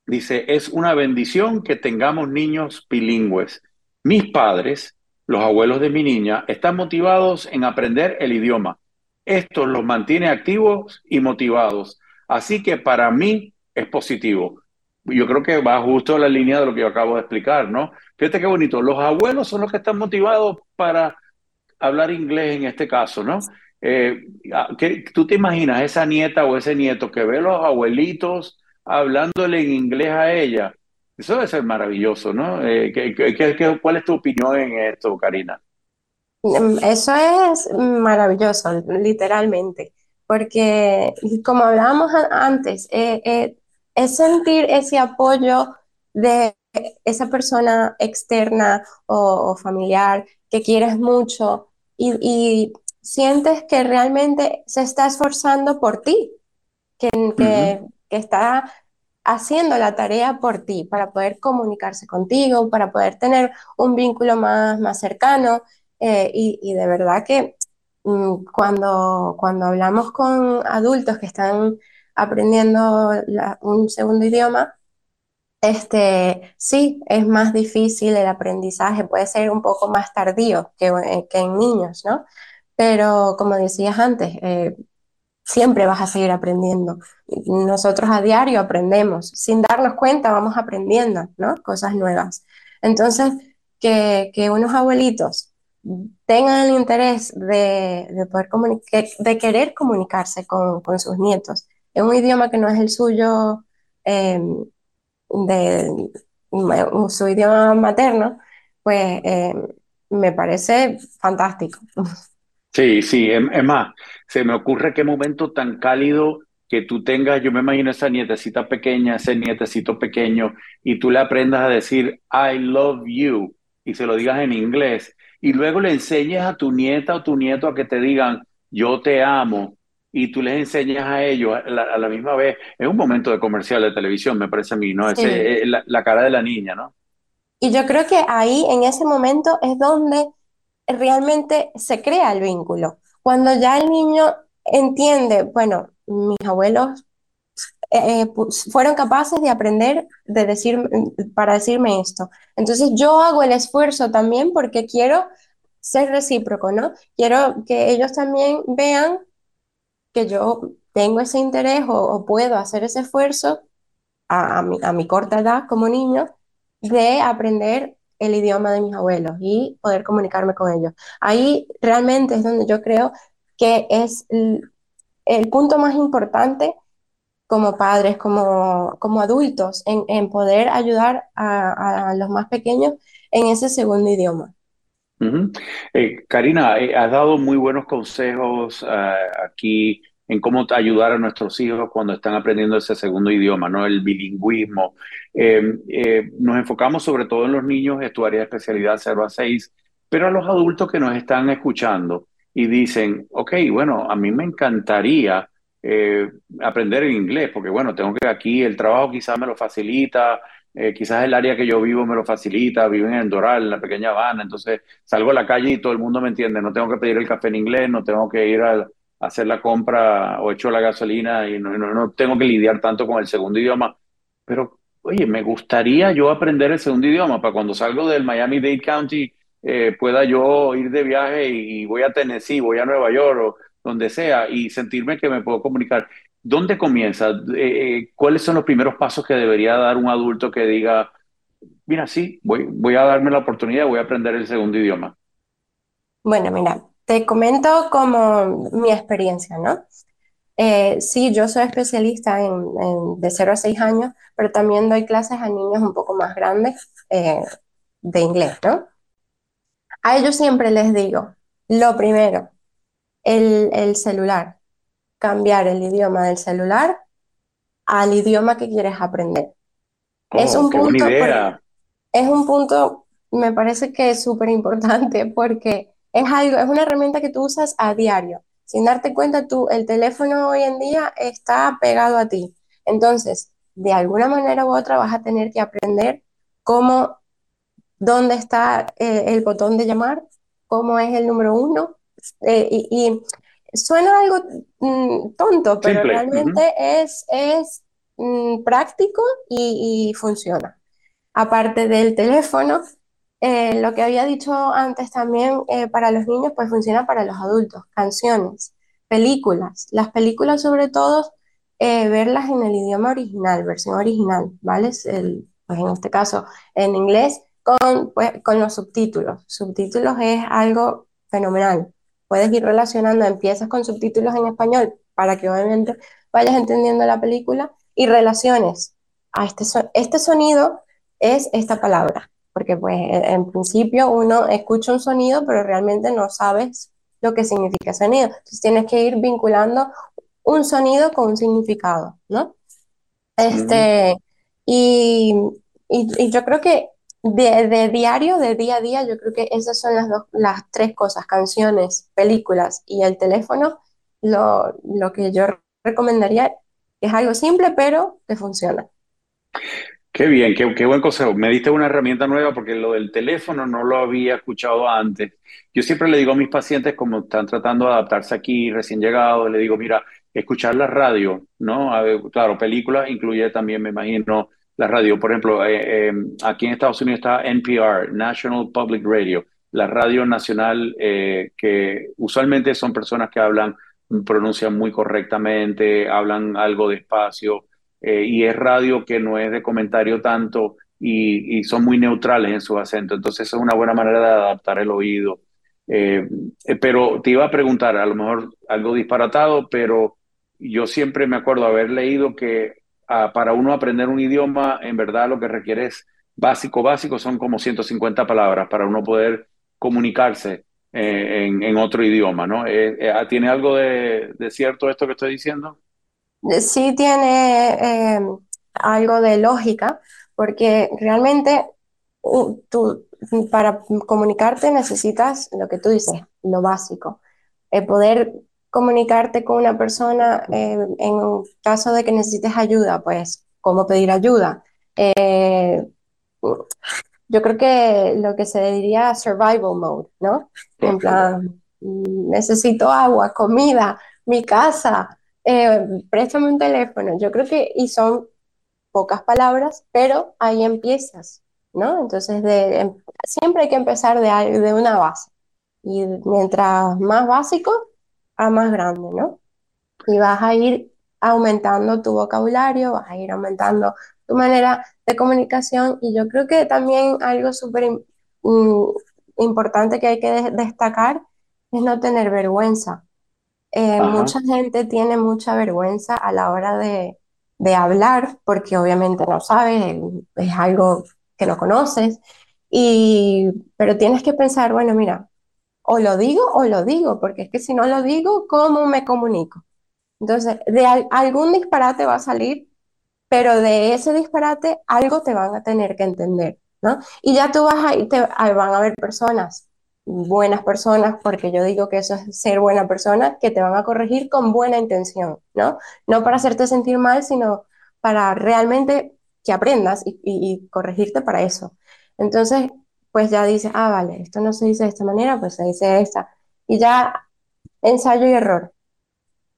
dice, es una bendición que tengamos niños bilingües. Mis padres, los abuelos de mi niña, están motivados en aprender el idioma. Esto los mantiene activos y motivados. Así que para mí es positivo. Yo creo que va justo a la línea de lo que yo acabo de explicar, ¿no? Fíjate qué bonito. Los abuelos son los que están motivados para hablar inglés en este caso, ¿no? Eh, ¿qué, ¿Tú te imaginas esa nieta o ese nieto que ve a los abuelitos hablándole en inglés a ella? Eso debe ser maravilloso, ¿no? Eh, ¿qué, qué, cuál es tu opinión en esto, Karina? Mm, eso es maravilloso, literalmente, porque como hablábamos antes, eh, es sentir ese apoyo de esa persona externa o familiar que quieres mucho y, sientes que realmente se está esforzando por ti, que, que, está haciendo la tarea por ti para poder comunicarse contigo, para poder tener un vínculo más, más cercano. Eh, y, de verdad que mm, cuando, cuando hablamos con adultos que están aprendiendo un segundo idioma, este, sí, es más difícil el aprendizaje, puede ser un poco más tardío que, en niños, ¿no? Pero como decías antes, eh, siempre vas a seguir aprendiendo. Nosotros a diario aprendemos, sin darnos cuenta vamos aprendiendo, ¿no? Cosas nuevas. Entonces, que, que unos abuelitos tengan el interés de, de poder de querer comunicarse con, con, sus nietos en un idioma que no es el suyo, eh, de su idioma materno, pues eh, me parece fantástico. Sí, sí, es, más, se me ocurre qué momento tan cálido que tú tengas, yo me imagino esa nietecita pequeña, ese nietecito pequeño, y tú le aprendas a decir, I love you, y se lo digas en inglés, y luego le enseñes a tu nieta o tu nieto a que te digan, yo te amo, y tú les enseñas a ellos a la, misma vez, es un momento de comercial de televisión, me parece a mí, ¿no? Ese, la, cara de la niña, ¿no? Y yo creo que ahí, en ese momento, es donde realmente se crea el vínculo. Cuando ya el niño entiende, bueno, mis abuelos eh, fueron capaces de aprender de decir, para decirme esto. Entonces yo hago el esfuerzo también porque quiero ser recíproco, ¿no? Quiero que ellos también vean que yo tengo ese interés o, puedo hacer ese esfuerzo a, mi, corta edad como niño de aprender el idioma de mis abuelos y poder comunicarme con ellos. Ahí realmente es donde yo creo que es el, punto más importante como padres, como, como adultos, en, poder ayudar a, los más pequeños en ese segundo idioma. Eh, Karina, eh, has dado muy buenos consejos eh, aquí en cómo ayudar a nuestros hijos cuando están aprendiendo ese segundo idioma, ¿no? El bilingüismo. nos enfocamos sobre todo en los niños, es tu área de especialidad 0 a 6, pero a los adultos que nos están escuchando, y dicen, ok, bueno, a mí me encantaría aprender el inglés, porque bueno, tengo que aquí el trabajo quizás me lo facilita, eh, quizás el área que yo vivo me lo facilita, vivo en el Doral, en la pequeña Habana, entonces salgo a la calle y todo el mundo me entiende, no tengo que pedir el café en inglés, no tengo que ir a, hacer la compra o echo la gasolina y no, no, no tengo que lidiar tanto con el segundo idioma, pero oye, me gustaría yo aprender el segundo idioma para cuando salgo del Miami-Dade County eh, pueda yo ir de viaje y, voy a Tennessee, voy a Nueva York o donde sea y sentirme que me puedo comunicar. ¿Dónde comienza? Eh, eh, ¿Cuáles son los primeros pasos que debería dar un adulto que diga, mira, sí, voy, a darme la oportunidad, voy a aprender el segundo idioma? Bueno, mira, te comento como mi experiencia, ¿no? Eh, sí, yo soy especialista en, de 0 a 6 años, pero también doy clases a niños un poco más grandes de inglés, ¿no? A ellos siempre les digo, lo primero, el celular cambiar el idioma del celular al idioma que quieres aprender. es oh, un punto, es un punto, me parece que es súper importante porque es algo, es una herramienta que tú usas a diario. Sin darte cuenta, tú, el teléfono hoy en día está pegado a ti. Entonces, de alguna manera u otra vas a tener que aprender cómo, dónde está eh, el botón de llamar, cómo es el número uno. Eh, y, suena algo mm, tonto, pero realmente es, es mm, práctico y, funciona. Aparte del teléfono, eh, lo que había dicho antes también eh, para los niños, pues funciona para los adultos. Canciones, películas. Las películas sobre todo, eh, verlas en el idioma original, versión original, ¿vale? El, pues en este caso en inglés con, pues, con los subtítulos. Subtítulos es algo fenomenal puedes ir relacionando, empiezas con subtítulos en español para que obviamente vayas entendiendo la película y relaciones. A este, este sonido es esta palabra, porque pues en principio uno escucha un sonido, pero realmente no sabes lo que significa sonido. Entonces tienes que ir vinculando un sonido con un significado, ¿no? Este, y, y, yo creo que de, diario, de día a día, yo creo que esas son las, dos, las tres cosas, canciones, películas y el teléfono, lo, lo que yo recomendaría es algo simple, pero que funciona. Qué bien, qué, qué, buen consejo. Me diste una herramienta nueva porque lo del teléfono no lo había escuchado antes. Yo siempre le digo a mis pacientes, como están tratando de adaptarse aquí, recién llegados, le digo, mira, escuchar la radio, ¿no? claro, películas incluye también, me imagino, la radio. Por ejemplo, eh, eh, aquí en Estados Unidos está NPR, National Public Radio, la radio nacional eh, que usualmente son personas que hablan, pronuncian muy correctamente, hablan algo despacio y es radio que no es de comentario tanto y, son muy neutrales en su acento. Entonces es una buena manera de adaptar el oído. pero te iba a preguntar, a lo mejor algo disparatado, pero yo siempre me acuerdo haber leído que para uno aprender un idioma, en verdad lo que requiere es básico, básico, son como 150 palabras para uno poder comunicarse eh, en, otro idioma, ¿no? Eh, eh, ¿Tiene algo de, cierto esto que estoy diciendo? Sí tiene algo de lógica, porque realmente tú para comunicarte necesitas lo que tú dices, lo básico. El poder comunicarte con una persona eh, en caso de que necesites ayuda, pues cómo pedir ayuda. Eh, yo creo que lo que se diría survival mode, ¿no? En plan, necesito agua, comida, mi casa, eh, préstame un teléfono. Yo creo que, y son pocas palabras, pero ahí empiezas, ¿no? Entonces, de, em, siempre hay que empezar de, de una base. Y mientras más básico, a más grande, ¿no? Y vas a ir aumentando tu vocabulario, vas a ir aumentando tu manera de comunicación y yo creo que también algo súper importante que hay que destacar es no tener vergüenza. Eh, mucha gente tiene mucha vergüenza a la hora de, de hablar porque obviamente no sabes, es algo que no conoces, y, pero tienes que pensar, bueno, mira, o lo digo o lo digo, porque es que si no lo digo, ¿cómo me comunico? Entonces, de algún disparate va a salir, pero de ese disparate algo te van a tener que entender, ¿no? Y ya tú vas a ir, te, van a haber personas buenas personas, porque yo digo que eso es ser buena persona, que te van a corregir con buena intención, ¿no? No para hacerte sentir mal, sino para realmente que aprendas y, y corregirte para eso. Entonces, pues ya dices, ah, vale, esto no se dice de esta manera, pues se dice de esta. Y ya ensayo y error.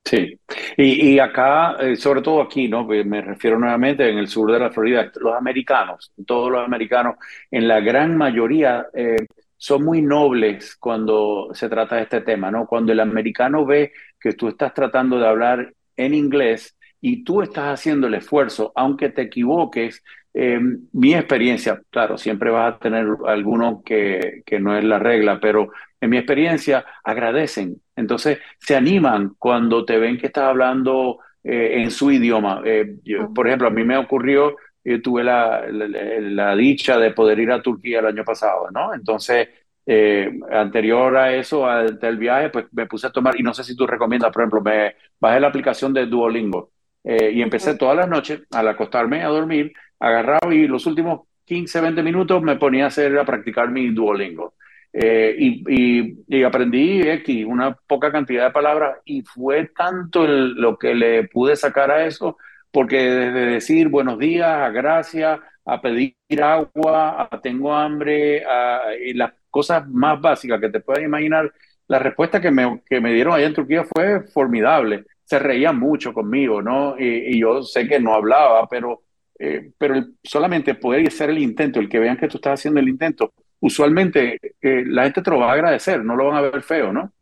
Sí, y, y acá, eh, sobre todo aquí, ¿no? Me refiero nuevamente en el sur de la Florida, los americanos, todos los americanos, en la gran mayoría eh, son muy nobles cuando se trata de este tema, ¿no? Cuando el americano ve que tú estás tratando de hablar en inglés y tú estás haciendo el esfuerzo, aunque te equivoques, eh, mi experiencia, claro, siempre vas a tener alguno que, que no es la regla, pero en mi experiencia, agradecen. Entonces, se animan cuando te ven que estás hablando eh, en su idioma. Eh, por ejemplo, a mí me ocurrió, yo tuve la, la, dicha de poder ir a Turquía el año pasado, ¿no? Entonces, eh, anterior a eso, al viaje, pues me puse a tomar, y no sé si tú recomiendas, por ejemplo, me bajé la aplicación de Duolingo y empecé todas las noches al acostarme a dormir, agarrado y los últimos 15, 20 minutos me ponía a hacer, a practicar mi Duolingo. Eh, y, aprendí X, una poca cantidad de palabras, y fue tanto lo que le pude sacar a eso, porque desde decir buenos días, gracias, a pedir agua, a tengo hambre, a, y las cosas más básicas que te puedas imaginar, la respuesta que me, que me dieron allá en Turquía fue formidable. Se reían mucho conmigo, ¿no? Y, yo sé que no hablaba, pero, eh, pero solamente poder hacer el intento, el que vean que tú estás haciendo el intento, usualmente eh, la gente te lo va a agradecer, no lo van a ver feo, ¿no?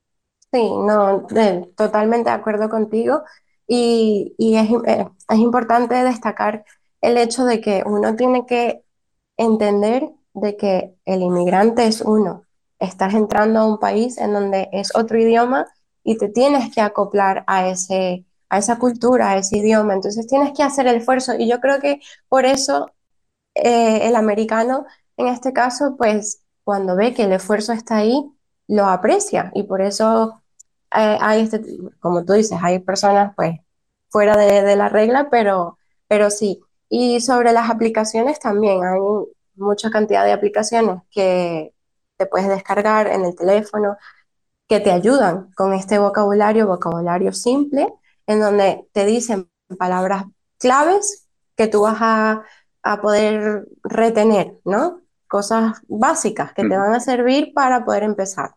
Sí, no, totalmente de acuerdo contigo. Y, y es, eh, es, importante destacar el hecho de que uno tiene que entender de que el inmigrante es uno. Estás entrando a un país en donde es otro idioma y te tienes que acoplar a, ese, a esa cultura, a ese idioma. Entonces tienes que hacer el esfuerzo. Y yo creo que por eso eh, el americano en este caso, pues cuando ve que el esfuerzo está ahí, lo aprecia y por eso eh, hay, este, como tú dices, hay personas pues fuera de, la regla, pero, pero sí. Y sobre las aplicaciones también, hay mucha cantidad de aplicaciones que te puedes descargar en el teléfono que te ayudan con este vocabulario, vocabulario simple, en donde te dicen palabras claves que tú vas a, a poder retener, ¿no? cosas básicas que te van a servir para poder empezar.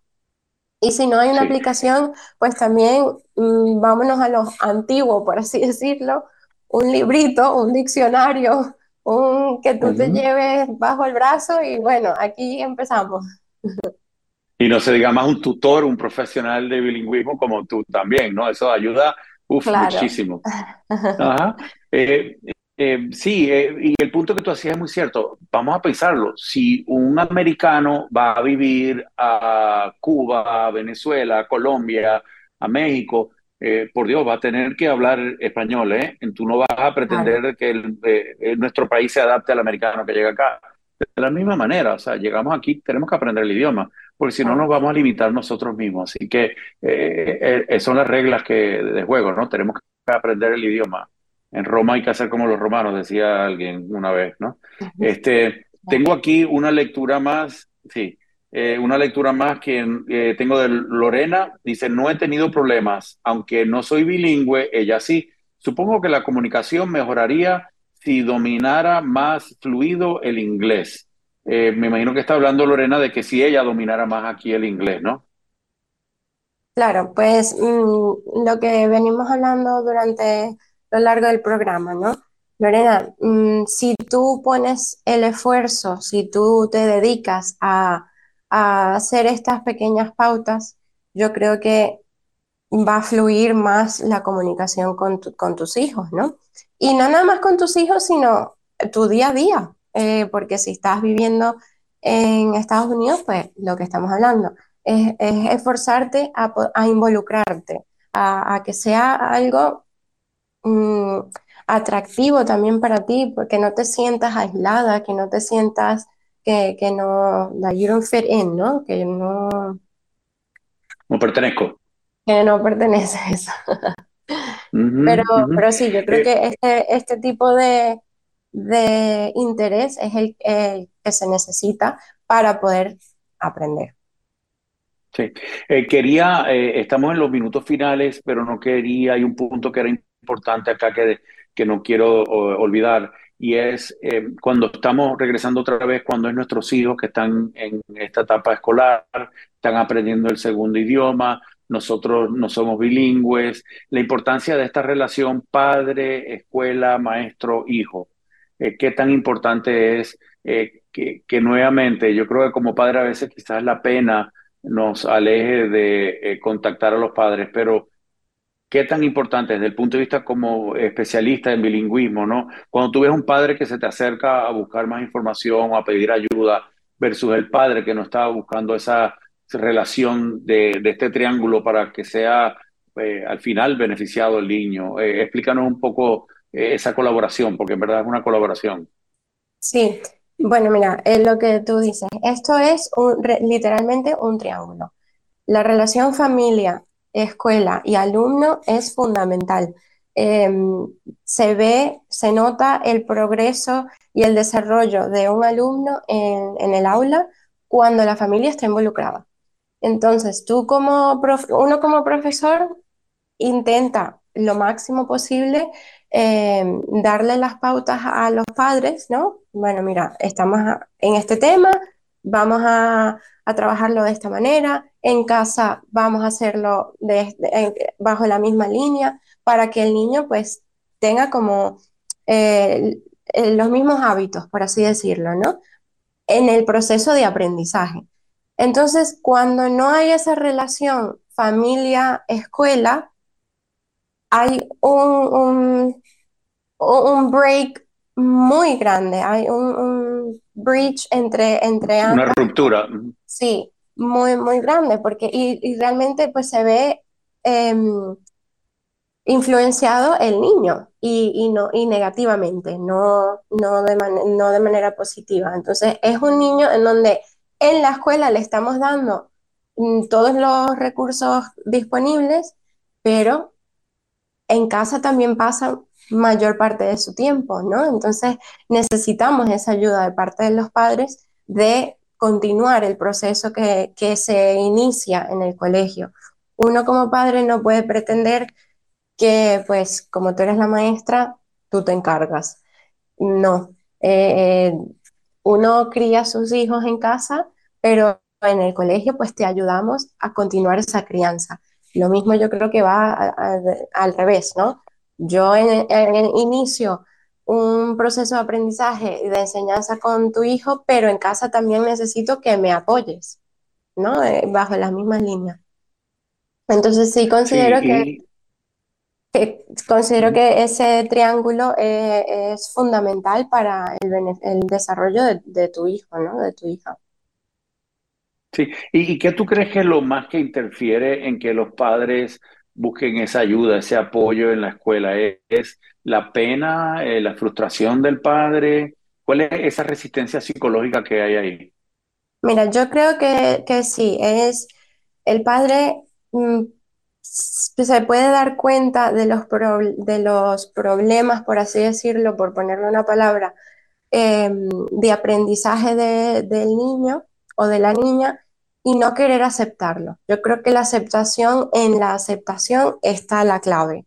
Y si no hay una aplicación, pues también mm, vámonos a lo antiguo, por así decirlo, un librito, un diccionario, un que tú te lleves bajo el brazo y bueno, aquí empezamos. Y no se diga más un tutor, un profesional de bilingüismo como tú también, ¿no? Eso ayuda muchísimo. Ajá. Eh, eh, sí, eh, y el punto que tú hacías es muy cierto. Vamos a pensarlo. Si un americano va a vivir a Cuba, a Venezuela, a Colombia, a México, eh, por Dios, va a tener que hablar español, ¿eh? Tú no vas a pretender que nuestro país se adapte al americano que llega acá. De la misma manera, o sea, llegamos aquí, tenemos que aprender el idioma, porque si no nos vamos a limitar nosotros mismos. Así que son las reglas que, de juego, ¿no? Tenemos que aprender el idioma en Roma hay que hacer como los romanos, decía alguien una vez, ¿no? Este, tengo aquí una lectura más, sí, eh, una lectura más que eh, tengo de Lorena, dice, no he tenido problemas, aunque no soy bilingüe, ella sí. Supongo que la comunicación mejoraría si dominara más fluido el inglés. Eh, me imagino que está hablando Lorena de que si ella dominara más aquí el inglés, ¿no? Claro, pues mm, lo que venimos hablando durante lo largo del programa, ¿no? Lorena, mm, si tú pones el esfuerzo, si tú te dedicas a, hacer estas pequeñas pautas, yo creo que va a fluir más la comunicación con, con tus hijos, ¿no? Y no nada más con tus hijos, sino tu día a día, eh, porque si estás viviendo en Estados Unidos, pues lo que estamos hablando es, esforzarte a, involucrarte, a, a, que sea algo Mm, atractivo también para ti, porque no te sientas aislada, que no te sientas que, que no, you don't fit in, ¿no? Que no... No pertenezco. Que no perteneces. pero, pero sí, yo creo eh, que este, este tipo de, de interés es el, el, que se necesita para poder aprender. Sí, eh, quería, eh, estamos en los minutos finales, pero no quería, hay un punto que era importante acá que, que no quiero olvidar, y es eh, cuando estamos regresando otra vez, cuando es nuestros hijos que están en esta etapa escolar, están aprendiendo el segundo idioma, nosotros no somos bilingües, la importancia de esta relación padre, escuela, maestro, hijo. qué tan importante es que, que, nuevamente, yo creo que como padre a veces quizás la pena nos aleje de eh, contactar a los padres, pero ¿qué tan importante desde el punto de vista como especialista en bilingüismo, ¿no? Cuando tú ves un padre que se te acerca a buscar más información o a pedir ayuda versus el padre que no está buscando esa relación de, este triángulo para que sea eh, al final beneficiado el niño. Eh, explícanos un poco esa colaboración, porque en verdad es una colaboración. Sí, bueno, mira, es lo que tú dices, esto es literalmente un triángulo. La relación familia, escuela y alumno es fundamental. Em, se ve, se nota el progreso y el desarrollo de un alumno en, el aula cuando la familia está involucrada. Entonces, tú como uno como profesor intenta lo máximo posible Em, darle las pautas a los padres, ¿no? Bueno, mira, estamos en este tema, vamos a, trabajarlo de esta manera, en casa vamos a hacerlo bajo la misma línea para que el niño pues tenga como eh, los mismos hábitos, por así decirlo, ¿no? En el proceso de aprendizaje. Entonces, cuando no hay esa relación familia-escuela, hay un, un break muy grande, hay un, un breach entre, entre Una ruptura. Sí, muy, muy grande, porque y, realmente pues se ve em, influenciado el niño y, no, y negativamente, no, no, de no de manera positiva. Entonces es un niño en donde en la escuela le estamos dando mm, todos los recursos disponibles, pero en casa también pasa mayor parte de su tiempo, ¿no? Entonces necesitamos esa ayuda de parte de los padres de continuar el proceso que, se inicia en el colegio. Uno como padre no puede pretender que, pues, como tú eres la maestra, tú te encargas. No. Eh, uno cría a sus hijos en casa, pero en el colegio, pues, te ayudamos a continuar esa crianza. Lo mismo yo creo que va al revés, ¿no? Yo en, el inicio un proceso de aprendizaje y de enseñanza con tu hijo, pero en casa también necesito que me apoyes, ¿no? Eh, bajo las mismas líneas. Entonces sí considero que, considero que ese triángulo eh, es fundamental para el, desarrollo de, tu hijo, ¿no? De tu hija. Sí, ¿Y, ¿y qué tú crees que es lo más que interfiere en que los padres busquen esa ayuda, ese apoyo en la escuela? ¿Es, la pena, eh, la frustración del padre? ¿Cuál es esa resistencia psicológica que hay ahí? Mira, yo creo que, que sí, es el padre mm, se puede dar cuenta de los, de los problemas, por así decirlo, por ponerle una palabra, em, de aprendizaje del niño o de la niña y no querer aceptarlo. Yo creo que la aceptación, en la aceptación está la clave.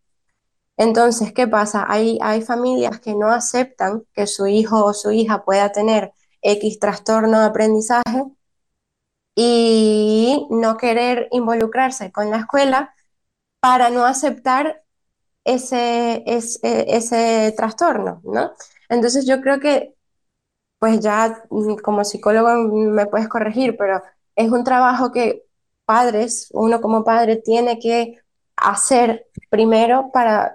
Entonces, ¿qué pasa? Hay, hay familias que no aceptan que su hijo o su hija pueda tener X trastorno de aprendizaje y no querer involucrarse con la escuela para no aceptar ese, ese, ese trastorno, ¿no? Entonces yo creo que, pues ya mm, como psicólogo me puedes corregir, pero es un trabajo que padres, uno como padre tiene que hacer primero para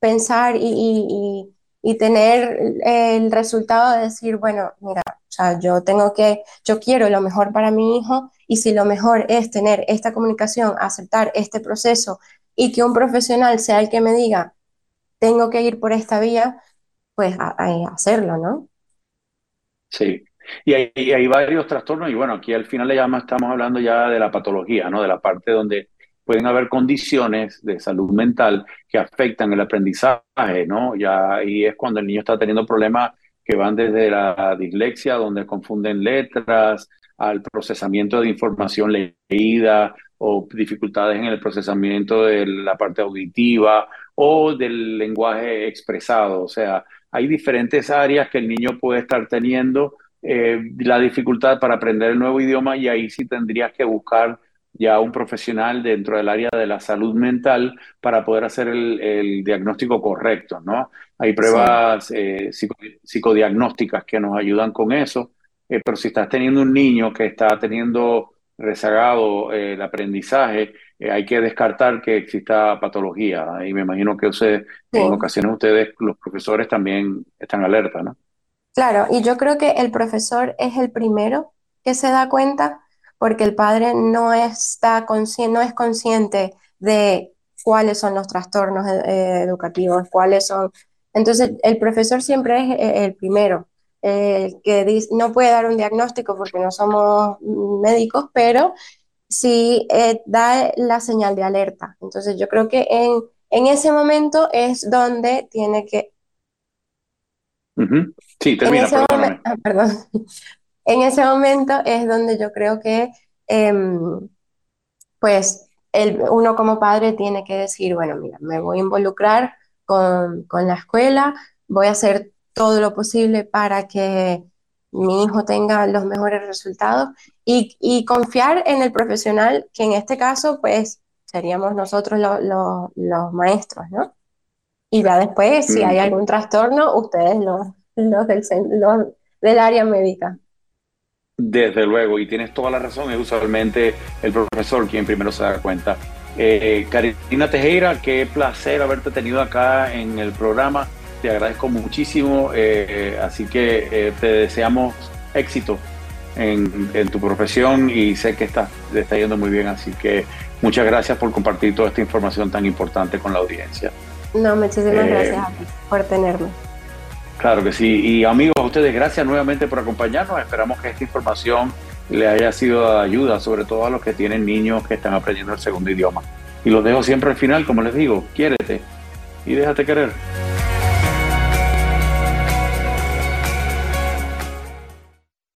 pensar y, tener el resultado de decir, bueno, mira, o sea, yo tengo que, yo quiero lo mejor para mi hijo y si lo mejor es tener esta comunicación, aceptar este proceso y que un profesional sea el que me diga, tengo que ir por esta vía, pues hacerlo, ¿no? Sí, y hay, varios trastornos y bueno, aquí al final ya estamos hablando ya de la patología, ¿no? De la parte donde pueden haber condiciones de salud mental que afectan el aprendizaje, ¿no? Ya ahí es cuando el niño está teniendo problemas que van desde la dislexia, donde confunden letras, al procesamiento de información leída o dificultades en el procesamiento de la parte auditiva o del lenguaje expresado. O sea, hay diferentes áreas que el niño puede estar teniendo eh, la dificultad para aprender el nuevo idioma y ahí sí tendrías que buscar ya un profesional dentro del área de la salud mental para poder hacer el, diagnóstico correcto, ¿no? Hay pruebas eh, psicodiagnósticas que nos ayudan con eso, eh, pero si estás teniendo un niño que está teniendo rezagado el aprendizaje, hay que descartar que exista patología. Y me imagino que en ocasiones ustedes, los profesores, también están alerta, ¿no? Claro, y yo creo que el profesor es el primero que se da cuenta porque el padre no, está no es consciente de cuáles son los trastornos eh, educativos, cuáles son. Entonces, el profesor siempre es eh, el primero, el que dice, no puede dar un diagnóstico porque no somos médicos, pero sí eh, da la señal de alerta. Entonces, yo creo que en, en ese momento es donde tiene que... Sí, termina, ah, perdón en ese momento es donde yo creo que, em, pues, el, uno como padre tiene que decir, bueno, mira, me voy a involucrar con, con la escuela, voy a hacer todo lo posible para que mi hijo tenga los mejores resultados y, y, confiar en el profesional, que en este caso, pues, seríamos nosotros los maestros, ¿no? Y ya después, si hay algún trastorno, ustedes los, los, del, los del área médica. Desde luego, y tienes toda la razón, es usualmente el profesor quien primero se da cuenta. Eh, Karina Tejera, qué placer haberte tenido acá en el programa, te agradezco muchísimo, eh, así que eh, te deseamos éxito en, tu profesión y sé que está, te está yendo muy bien, así que muchas gracias por compartir toda esta información tan importante con la audiencia. No, muchísimas gracias por tenerme. Claro que sí. Y amigos, a ustedes, gracias nuevamente por acompañarnos. Esperamos que esta información le haya sido de ayuda, sobre todo a los que tienen niños que están aprendiendo el segundo idioma. Y los dejo siempre al final, como les digo, quiérete y déjate querer.